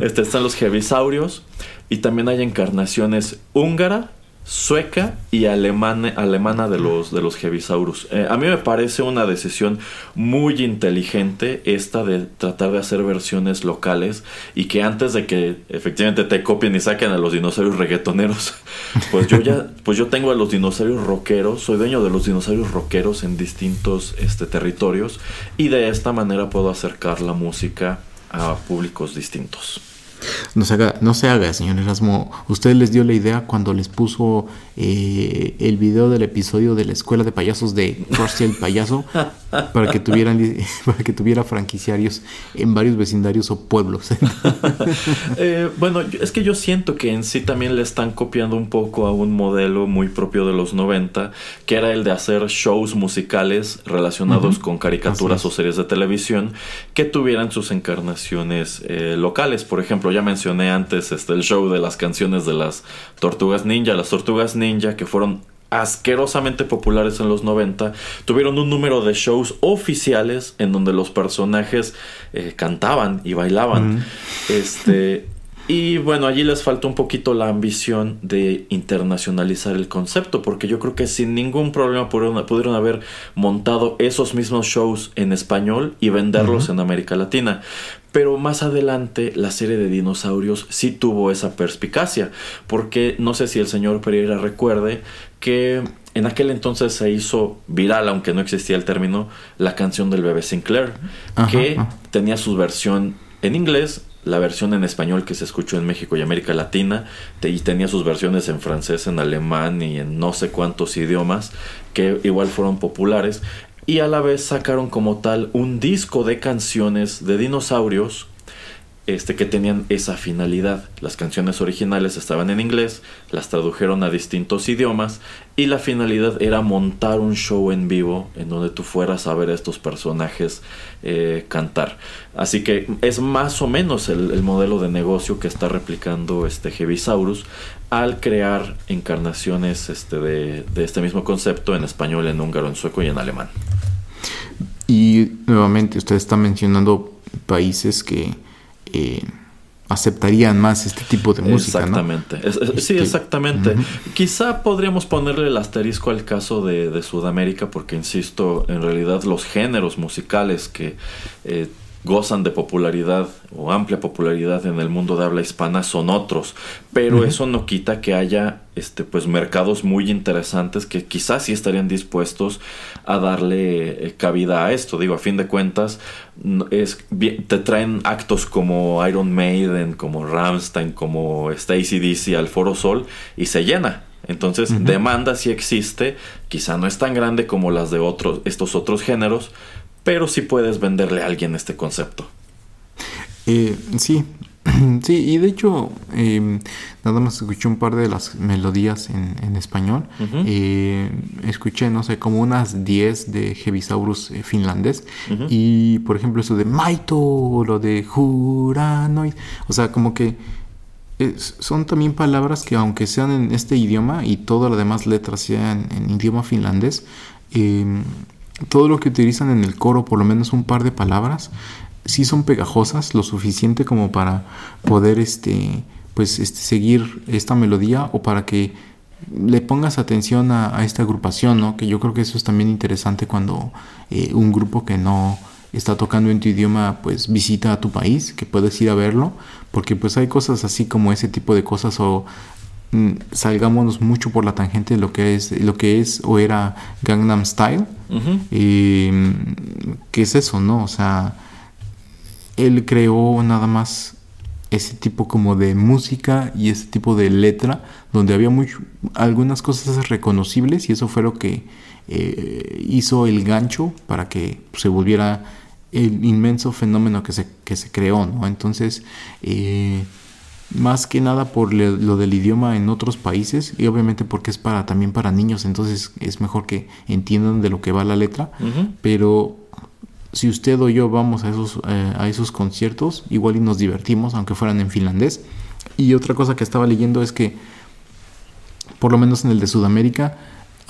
Este, están los Heavisaurios y también hay encarnaciones húngara, sueca y alemana, de los, de los Heavisaurus. Eh, a mí me parece una decisión muy inteligente esta de tratar de hacer versiones locales y que antes de que efectivamente te copien y saquen a los dinosaurios reggaetoneros, pues yo ya, pues yo tengo a los dinosaurios rockeros, soy dueño de los dinosaurios rockeros en distintos este, territorios y de esta manera puedo acercar la música a públicos distintos. No se haga, no se haga, señor Erasmo. Usted les dio la idea cuando les puso eh, el video del episodio de la escuela de payasos de Krusty el payaso para que tuvieran para que tuviera franquiciarios en varios vecindarios o pueblos. Eh, bueno, es que yo siento que en sí también le están copiando un poco a un modelo muy propio de los 90, que era el de hacer shows musicales relacionados con caricaturas o es. series de televisión que tuvieran sus encarnaciones eh, locales. Por ejemplo, ya mencioné antes este, el show de las canciones de las Tortugas Ninja. Las Tortugas Ninja que fueron asquerosamente populares en los 90, tuvieron un número de shows oficiales en donde los personajes eh, cantaban y bailaban. Mm. Este, y bueno, allí les falta un poquito la ambición de internacionalizar el concepto, porque yo creo que sin ningún problema pudieron, pudieron haber montado esos mismos shows en español y venderlos en América Latina. Pero más adelante la serie de dinosaurios sí tuvo esa perspicacia, porque no sé si el señor Pereira recuerde que en aquel entonces se hizo viral, aunque no existía el término, la canción del bebé Sinclair, Ajá, que ajá. tenía su versión en inglés, la versión en español que se escuchó en México y América Latina, y tenía sus versiones en francés, en alemán y en no sé cuántos idiomas que igual fueron populares. Y a la vez sacaron como tal un disco de canciones de dinosaurios este, que tenían esa finalidad. Las canciones originales estaban en inglés, las tradujeron a distintos idiomas y la finalidad era montar un show en vivo en donde tú fueras a ver a estos personajes eh, cantar. Así que es más o menos el, el modelo de negocio que está replicando este Heavisaurus al crear encarnaciones este, de este mismo concepto en español, en húngaro, en sueco y en alemán. Y nuevamente usted está mencionando países que eh, aceptarían más este tipo de música, ¿no? Exactamente. Es- es- sí, Este, exactamente. Quizá podríamos ponerle el asterisco al caso de, de Sudamérica, porque insisto, en realidad los géneros musicales que eh, gozan de popularidad o amplia popularidad en el mundo de habla hispana son otros. Pero eso no quita que haya este, pues, mercados muy interesantes que quizás sí estarían dispuestos a darle eh, cabida a esto. Digo, a fin de cuentas, es, te traen actos como Iron Maiden, como Ramstein, como Stacy DC al Foro Sol y se llena. Entonces, demanda sí existe, quizá no es tan grande como las de otros, estos otros géneros, pero sí puedes venderle a alguien este concepto. Eh, sí, sí, y de hecho, eh, nada más escuché un par de las melodías en, en español. Eh, escuché, no sé, como unas 10 de Heavisaurus eh, finlandés. Y por ejemplo, eso de Maito, o lo de Huranoid. O sea, como que es- son también palabras que, aunque sean en este idioma y todas las demás letras sean en idioma finlandés, eh, todo lo que utilizan en el coro, por lo menos un par de palabras, sí son pegajosas, lo suficiente como para poder este, pues, este, seguir esta melodía o para que le pongas atención a, a esta agrupación, ¿no? Que yo creo que eso es también interesante cuando eh, un grupo que no está tocando en tu idioma, pues visita a tu país, que puedes ir a verlo, porque pues hay cosas así como ese tipo de cosas o salgámonos mucho por la tangente de lo que es, lo que es o era Gangnam Style. Ujú. Y, mm, ¿Qué es eso, no? O sea, él creó nada más ese tipo como de música y ese tipo de letra donde había mucho, algunas cosas reconocibles y eso fue lo que eh, hizo el gancho para que se volviera el inmenso fenómeno que se, que se creó, ¿no? Entonces, eh, más que nada por le- lo del idioma en otros países y obviamente porque es para también para niños, entonces es mejor que entiendan de lo que va la letra, pero si usted o yo vamos a esos, eh, a esos conciertos, igual y nos divertimos, aunque fueran en finlandés. Y otra cosa que estaba leyendo es que, por lo menos en el de Sudamérica,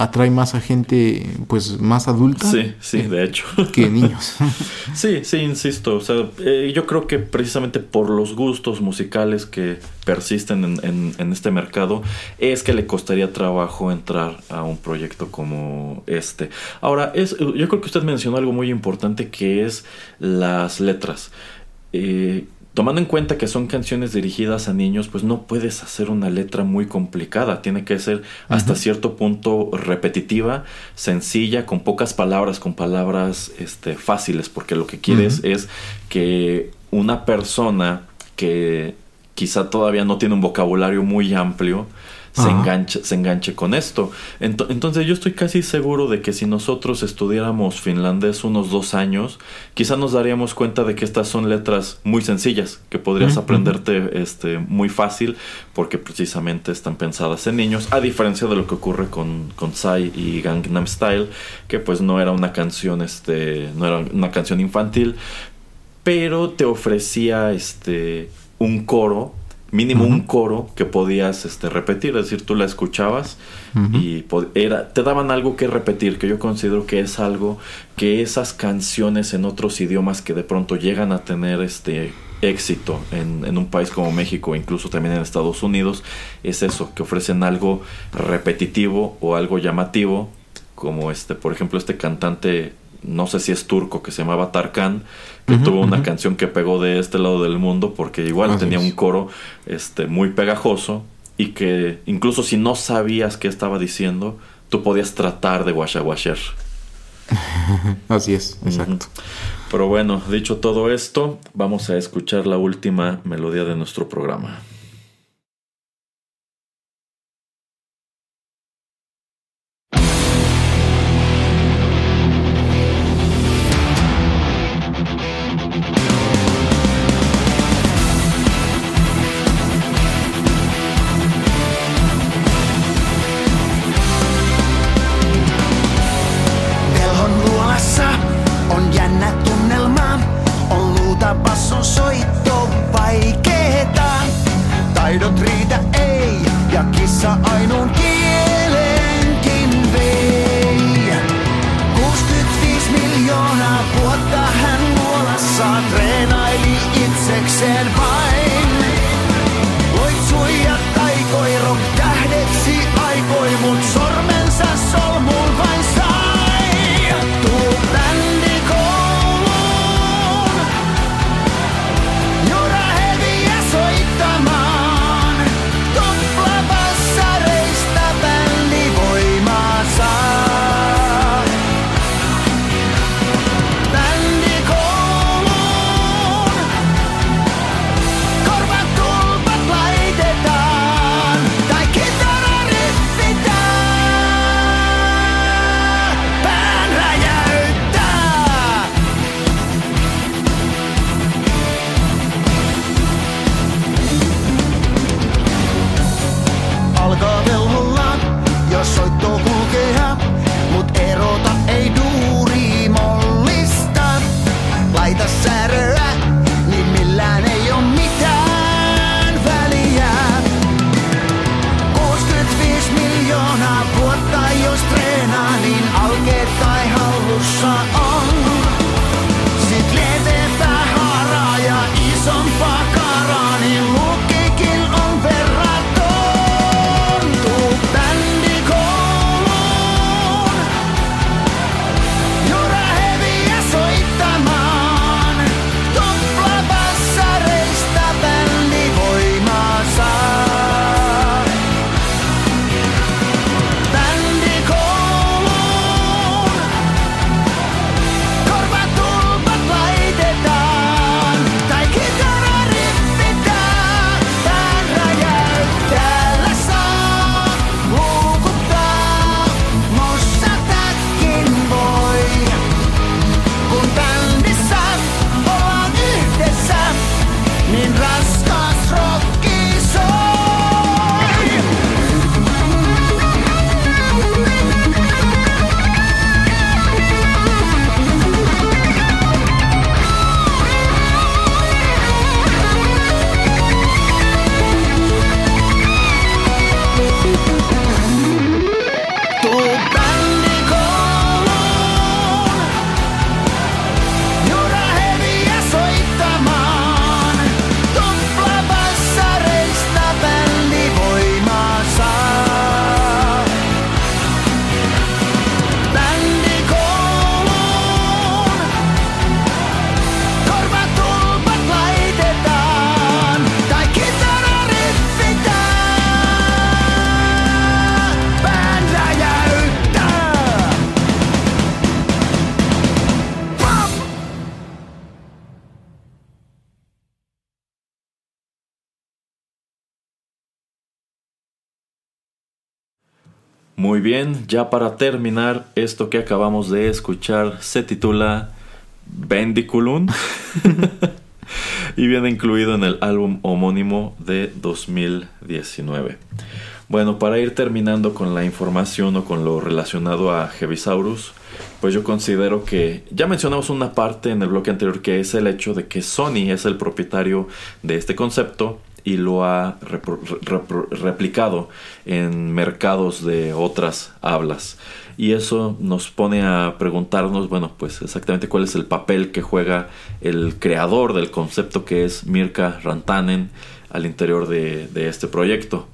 atrae más a gente, pues, más adulta Sí, sí, de hecho. que niños. Sí, sí, insisto. O sea, eh, yo creo que precisamente por los gustos musicales que persisten en, en- en este mercado, es que le costaría trabajo entrar a un proyecto como este. Ahora, es, yo creo que usted mencionó algo muy importante que es las letras. Eh, tomando en cuenta que son canciones dirigidas a niños, pues no puedes hacer una letra muy complicada. Tiene que ser hasta cierto punto repetitiva, sencilla, con pocas palabras, con palabras este, fáciles, porque lo que quieres es que una persona que quizá todavía no tiene un vocabulario muy amplio, se enganche, se enganche con esto. Ento- entonces yo estoy casi seguro de que si nosotros estudiáramos finlandés unos dos años, quizá nos daríamos cuenta de que estas son letras muy sencillas, que podrías aprenderte este, muy fácil, porque precisamente están pensadas en niños, a diferencia de lo que ocurre con, con Psy y Gangnam Style, que pues no era una canción, este, no era una canción infantil, pero te ofrecía este un coro mínimo un coro que podías este repetir es decir tú la escuchabas y era te daban algo que repetir que yo considero que es algo que esas canciones en otros idiomas que de pronto llegan a tener este éxito en, en un país como México incluso también en Estados Unidos es eso que ofrecen algo repetitivo o algo llamativo como este por ejemplo este cantante no sé si es turco que se llamaba Tarkan que tuvo una canción que pegó de este lado del mundo porque igual Así tenía es. un coro este muy pegajoso y que incluso si no sabías qué estaba diciendo tú podías tratar de guachaguachar Así es, exacto. pero bueno dicho todo esto vamos a escuchar la última melodía de nuestro programa Muy bien, ya para terminar, esto que acabamos de escuchar se titula Bendiculum y viene incluido en el álbum homónimo de 2019. Bueno, para ir terminando con la información o con lo relacionado a Heavisaurus, pues yo considero que ya mencionamos una parte en el bloque anterior que es el hecho de que Sony es el propietario de este concepto y lo ha replicado en mercados de otras hablas. Y eso nos pone a preguntarnos, bueno, pues exactamente cuál es el papel que juega el creador del concepto que es Mirka Rantanen al interior de este proyecto.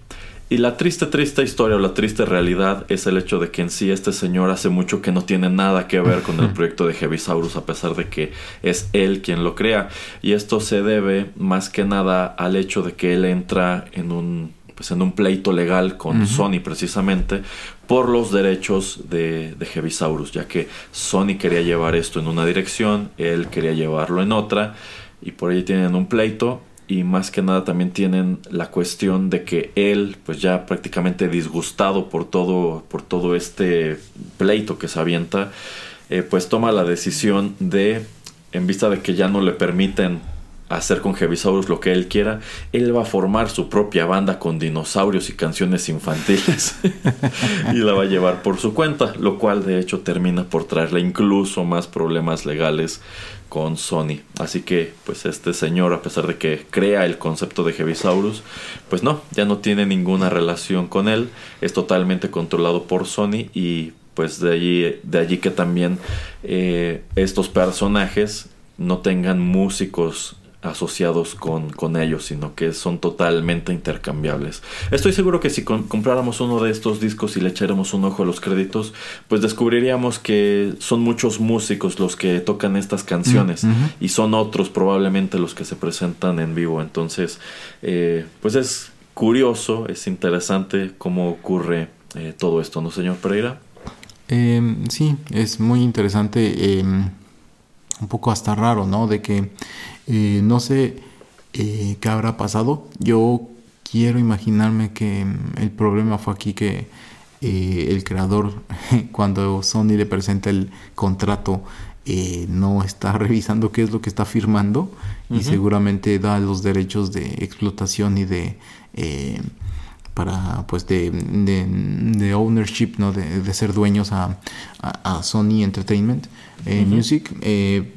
Y la triste, triste historia o la triste realidad es el hecho de que en sí este señor hace mucho que no tiene nada que ver con el proyecto de Heavisaurus a pesar de que es él quien lo crea. Y esto se debe más que nada al hecho de que él entra en un, pues en un pleito legal con Sony precisamente por los derechos de, de Heavisaurus, ya que Sony quería llevar esto en una dirección, él quería llevarlo en otra y por ahí tienen un pleito y más que nada también tienen la cuestión de que él pues ya prácticamente disgustado por todo por todo este pleito que se avienta eh, pues toma la decisión de en vista de que ya no le permiten hacer con Heavisaurus lo que él quiera, él va a formar su propia banda con dinosaurios y canciones infantiles y la va a llevar por su cuenta, lo cual de hecho termina por traerle incluso más problemas legales con Sony. Así que, pues este señor, a pesar de que crea el concepto de Heavisaurus, pues no, ya no tiene ninguna relación con él, es totalmente controlado por Sony y pues de allí, de allí que también eh, estos personajes no tengan músicos asociados con, con, ellos, sino que son totalmente intercambiables. Estoy seguro que si compráramos uno de estos discos y le echáramos un ojo a los créditos, pues descubriríamos que son muchos músicos los que tocan estas canciones y son otros probablemente los que se presentan en vivo. Entonces, eh, pues es curioso, es interesante cómo ocurre eh, todo esto, ¿no, señor Pereira? Eh, sí, es muy interesante, em, un poco hasta raro, ¿no? De que eh, no sé eh, qué habrá pasado. Yo quiero imaginarme que mm, el problema fue aquí que eh, el creador, cuando Sony le presenta el contrato, no está revisando qué es lo que está firmando y seguramente da los derechos de explotación y de para pues de, de, ownership no de, de ser dueños a, a, Sony Entertainment Music eh,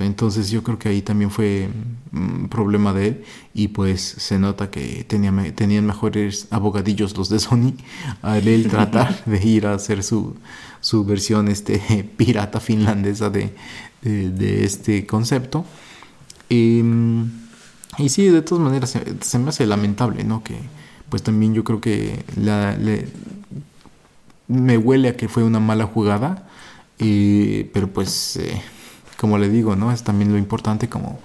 entonces yo creo que ahí también fue un mm, problema de él y pues se nota que tenía, tenían mejores abogadillos los de Sony al él tratar de ir a hacer su, su versión este pirata finlandesa de, de, este concepto. Em, y sí de todas maneras se, se me hace lamentable no que pues también yo creo que me huele a que fue una mala jugada, pero pues eh, como le digo, ¿no? Es también lo importante como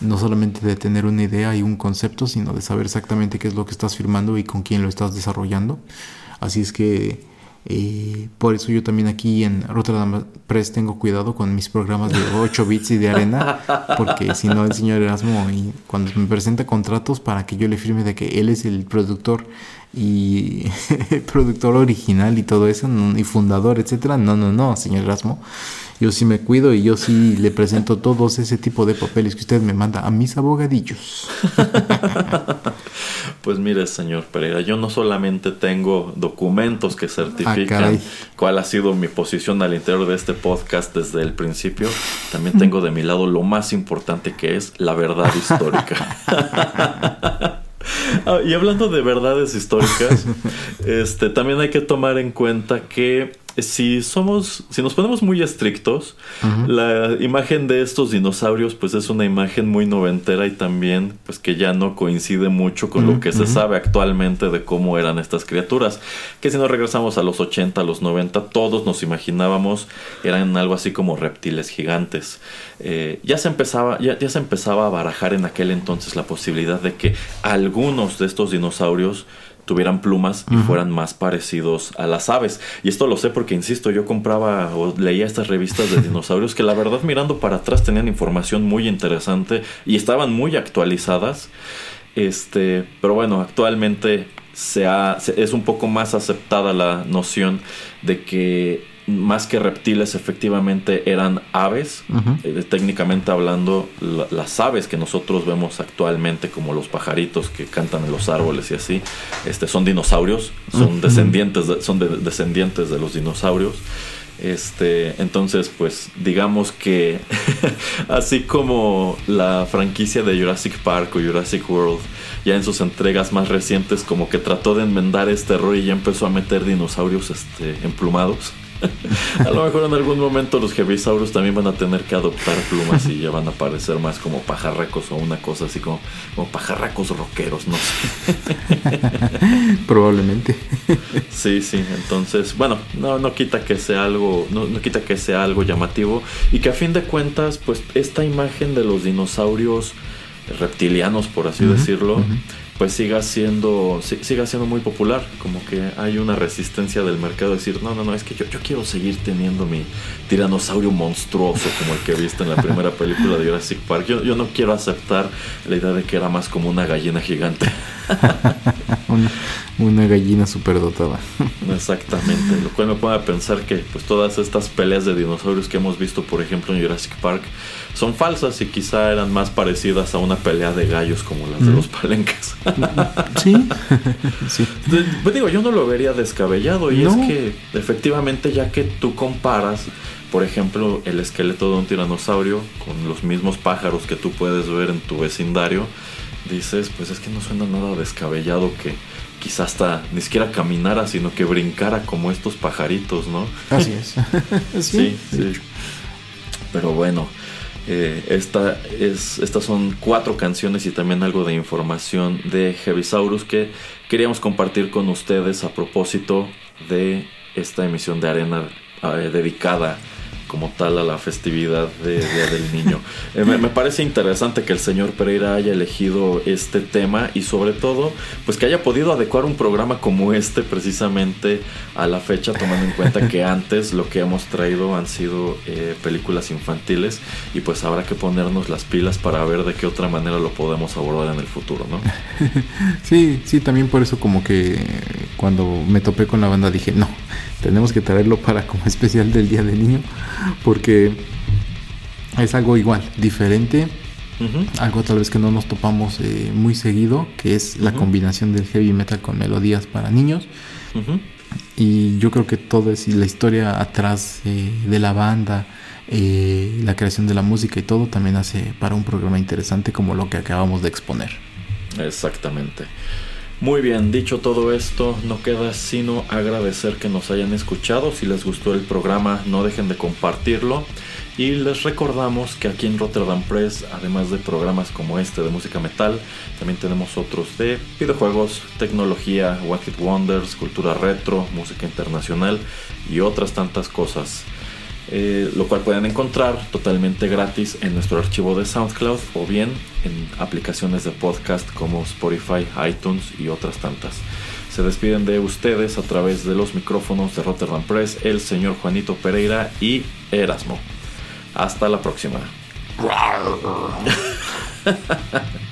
no solamente de tener una idea y un concepto, sino de saber exactamente qué es lo que estás firmando y con quién lo estás desarrollando. Así es que eh, por eso yo también aquí en Rotterdam Press tengo cuidado con mis programas de 8 bits y de arena, porque si no el señor Erasmo y cuando me presenta contratos para que yo le firme de que él es el productor y productor original y todo eso y fundador, etcétera, no, no, no, señor Erasmo yo sí me cuido y yo sí le presento todos ese tipo de papeles que usted me manda a mis abogadillos. Pues mire, señor Pereira, yo no solamente tengo documentos que certifican ah, cuál ha sido mi posición al interior de este podcast desde el principio, también tengo de mi lado lo más importante que es la verdad histórica. Ah, y hablando de verdades históricas, este también hay que tomar en cuenta que si somos, si nos ponemos muy estrictos, la imagen de estos dinosaurios, pues es una imagen muy noventera y también, pues que ya no coincide mucho con lo que se sabe actualmente de cómo eran estas criaturas. Que si nos regresamos a los 80, a los 90, todos nos imaginábamos eran algo así como reptiles gigantes. Eh, ya se empezaba, ya, ya se empezaba a barajar en aquel entonces la posibilidad de que algunos de estos dinosaurios tuvieran plumas y fueran más parecidos a las aves. Y esto lo sé porque, insisto, yo compraba o leía estas revistas de dinosaurios que la verdad mirando para atrás tenían información muy interesante y estaban muy actualizadas. Este, pero bueno, actualmente se ha- se- es un poco más aceptada la noción de que más que reptiles efectivamente eran aves, eh, técnicamente hablando, la- las aves que nosotros vemos actualmente, como los pajaritos que cantan en los árboles y así, este, son dinosaurios, son descendientes, de, son de- descendientes de los dinosaurios. Este, entonces, pues, digamos que así como la franquicia de Jurassic Park o Jurassic World, ya en sus entregas más recientes, como que trató de enmendar este error y ya empezó a meter dinosaurios este, emplumados. A lo mejor en algún momento los Heavisaurus también van a tener que adoptar plumas y ya van a parecer más como pajarracos o una cosa así como, como pajarracos rockeros, no sé. Probablemente. Sí, sí, entonces, bueno, no, no quita que sea algo, no, no quita que sea algo llamativo y que a fin de cuentas, pues esta imagen de los dinosaurios reptilianos, por así decirlo. Pues siga siendo, si- siga siendo muy popular, como que hay una resistencia del mercado a decir, no, no, no, es que yo, yo quiero seguir teniendo mi tiranosaurio monstruoso como el que viste en la primera película de Jurassic Park. Yo, yo no quiero aceptar la idea de que era más como una gallina gigante. una, una gallina superdotada. Exactamente, lo cual me pone a pensar que pues todas estas peleas de dinosaurios que hemos visto, por ejemplo, en Jurassic Park, son falsas y quizá eran más parecidas a una pelea de gallos como las de Mm. los palenques. Sí. sí. pues digo, yo no lo vería descabellado y No. es que efectivamente ya que tú comparas, por ejemplo, el esqueleto de un tiranosaurio con los mismos pájaros que tú puedes ver en tu vecindario, dices, pues es que no suena nada descabellado que quizás hasta ni siquiera caminara, sino que brincara como estos pajaritos, ¿no? Así es. Sí, sí. Pero bueno, eh, esta es, estas son cuatro canciones y también algo de información de Heavisaurus que queríamos compartir con ustedes a propósito de esta emisión de Arena eh, dedicada como tal a la festividad de Día del Niño. Eh, me, me parece interesante que el señor Pereira haya elegido este tema y sobre todo pues que haya podido adecuar un programa como este precisamente a la fecha tomando en cuenta que antes lo que hemos traído han sido eh, películas infantiles y pues habrá que ponernos las pilas para ver de qué otra manera lo podemos abordar en el futuro, ¿no? Sí, sí, también por eso como que cuando me topé con la banda dije, no, tenemos que traerlo para como especial del Día del Niño, porque es algo igual, diferente, algo tal vez que no nos topamos eh, muy seguido, que es la combinación del heavy metal con melodías para niños. Y yo creo que toda es la historia atrás eh, de la banda, eh, la creación de la música y todo también hace para un programa interesante como lo que acabamos de exponer. Exactamente. Muy bien, dicho todo esto, no queda sino agradecer que nos hayan escuchado. Si les gustó el programa, no dejen de compartirlo. Y les recordamos que aquí en Rotterdam Press, además de programas como este de música metal, también tenemos otros de videojuegos, tecnología, What Hit Wonders, cultura retro, música internacional y otras tantas cosas. Eh, lo cual pueden encontrar totalmente gratis en nuestro archivo de SoundCloud o bien en aplicaciones de podcast como Spotify, iTunes y otras tantas. Se despiden de ustedes a través de los micrófonos de Rotterdam Press el señor Juanito Pereira y Erasmo. Hasta la próxima.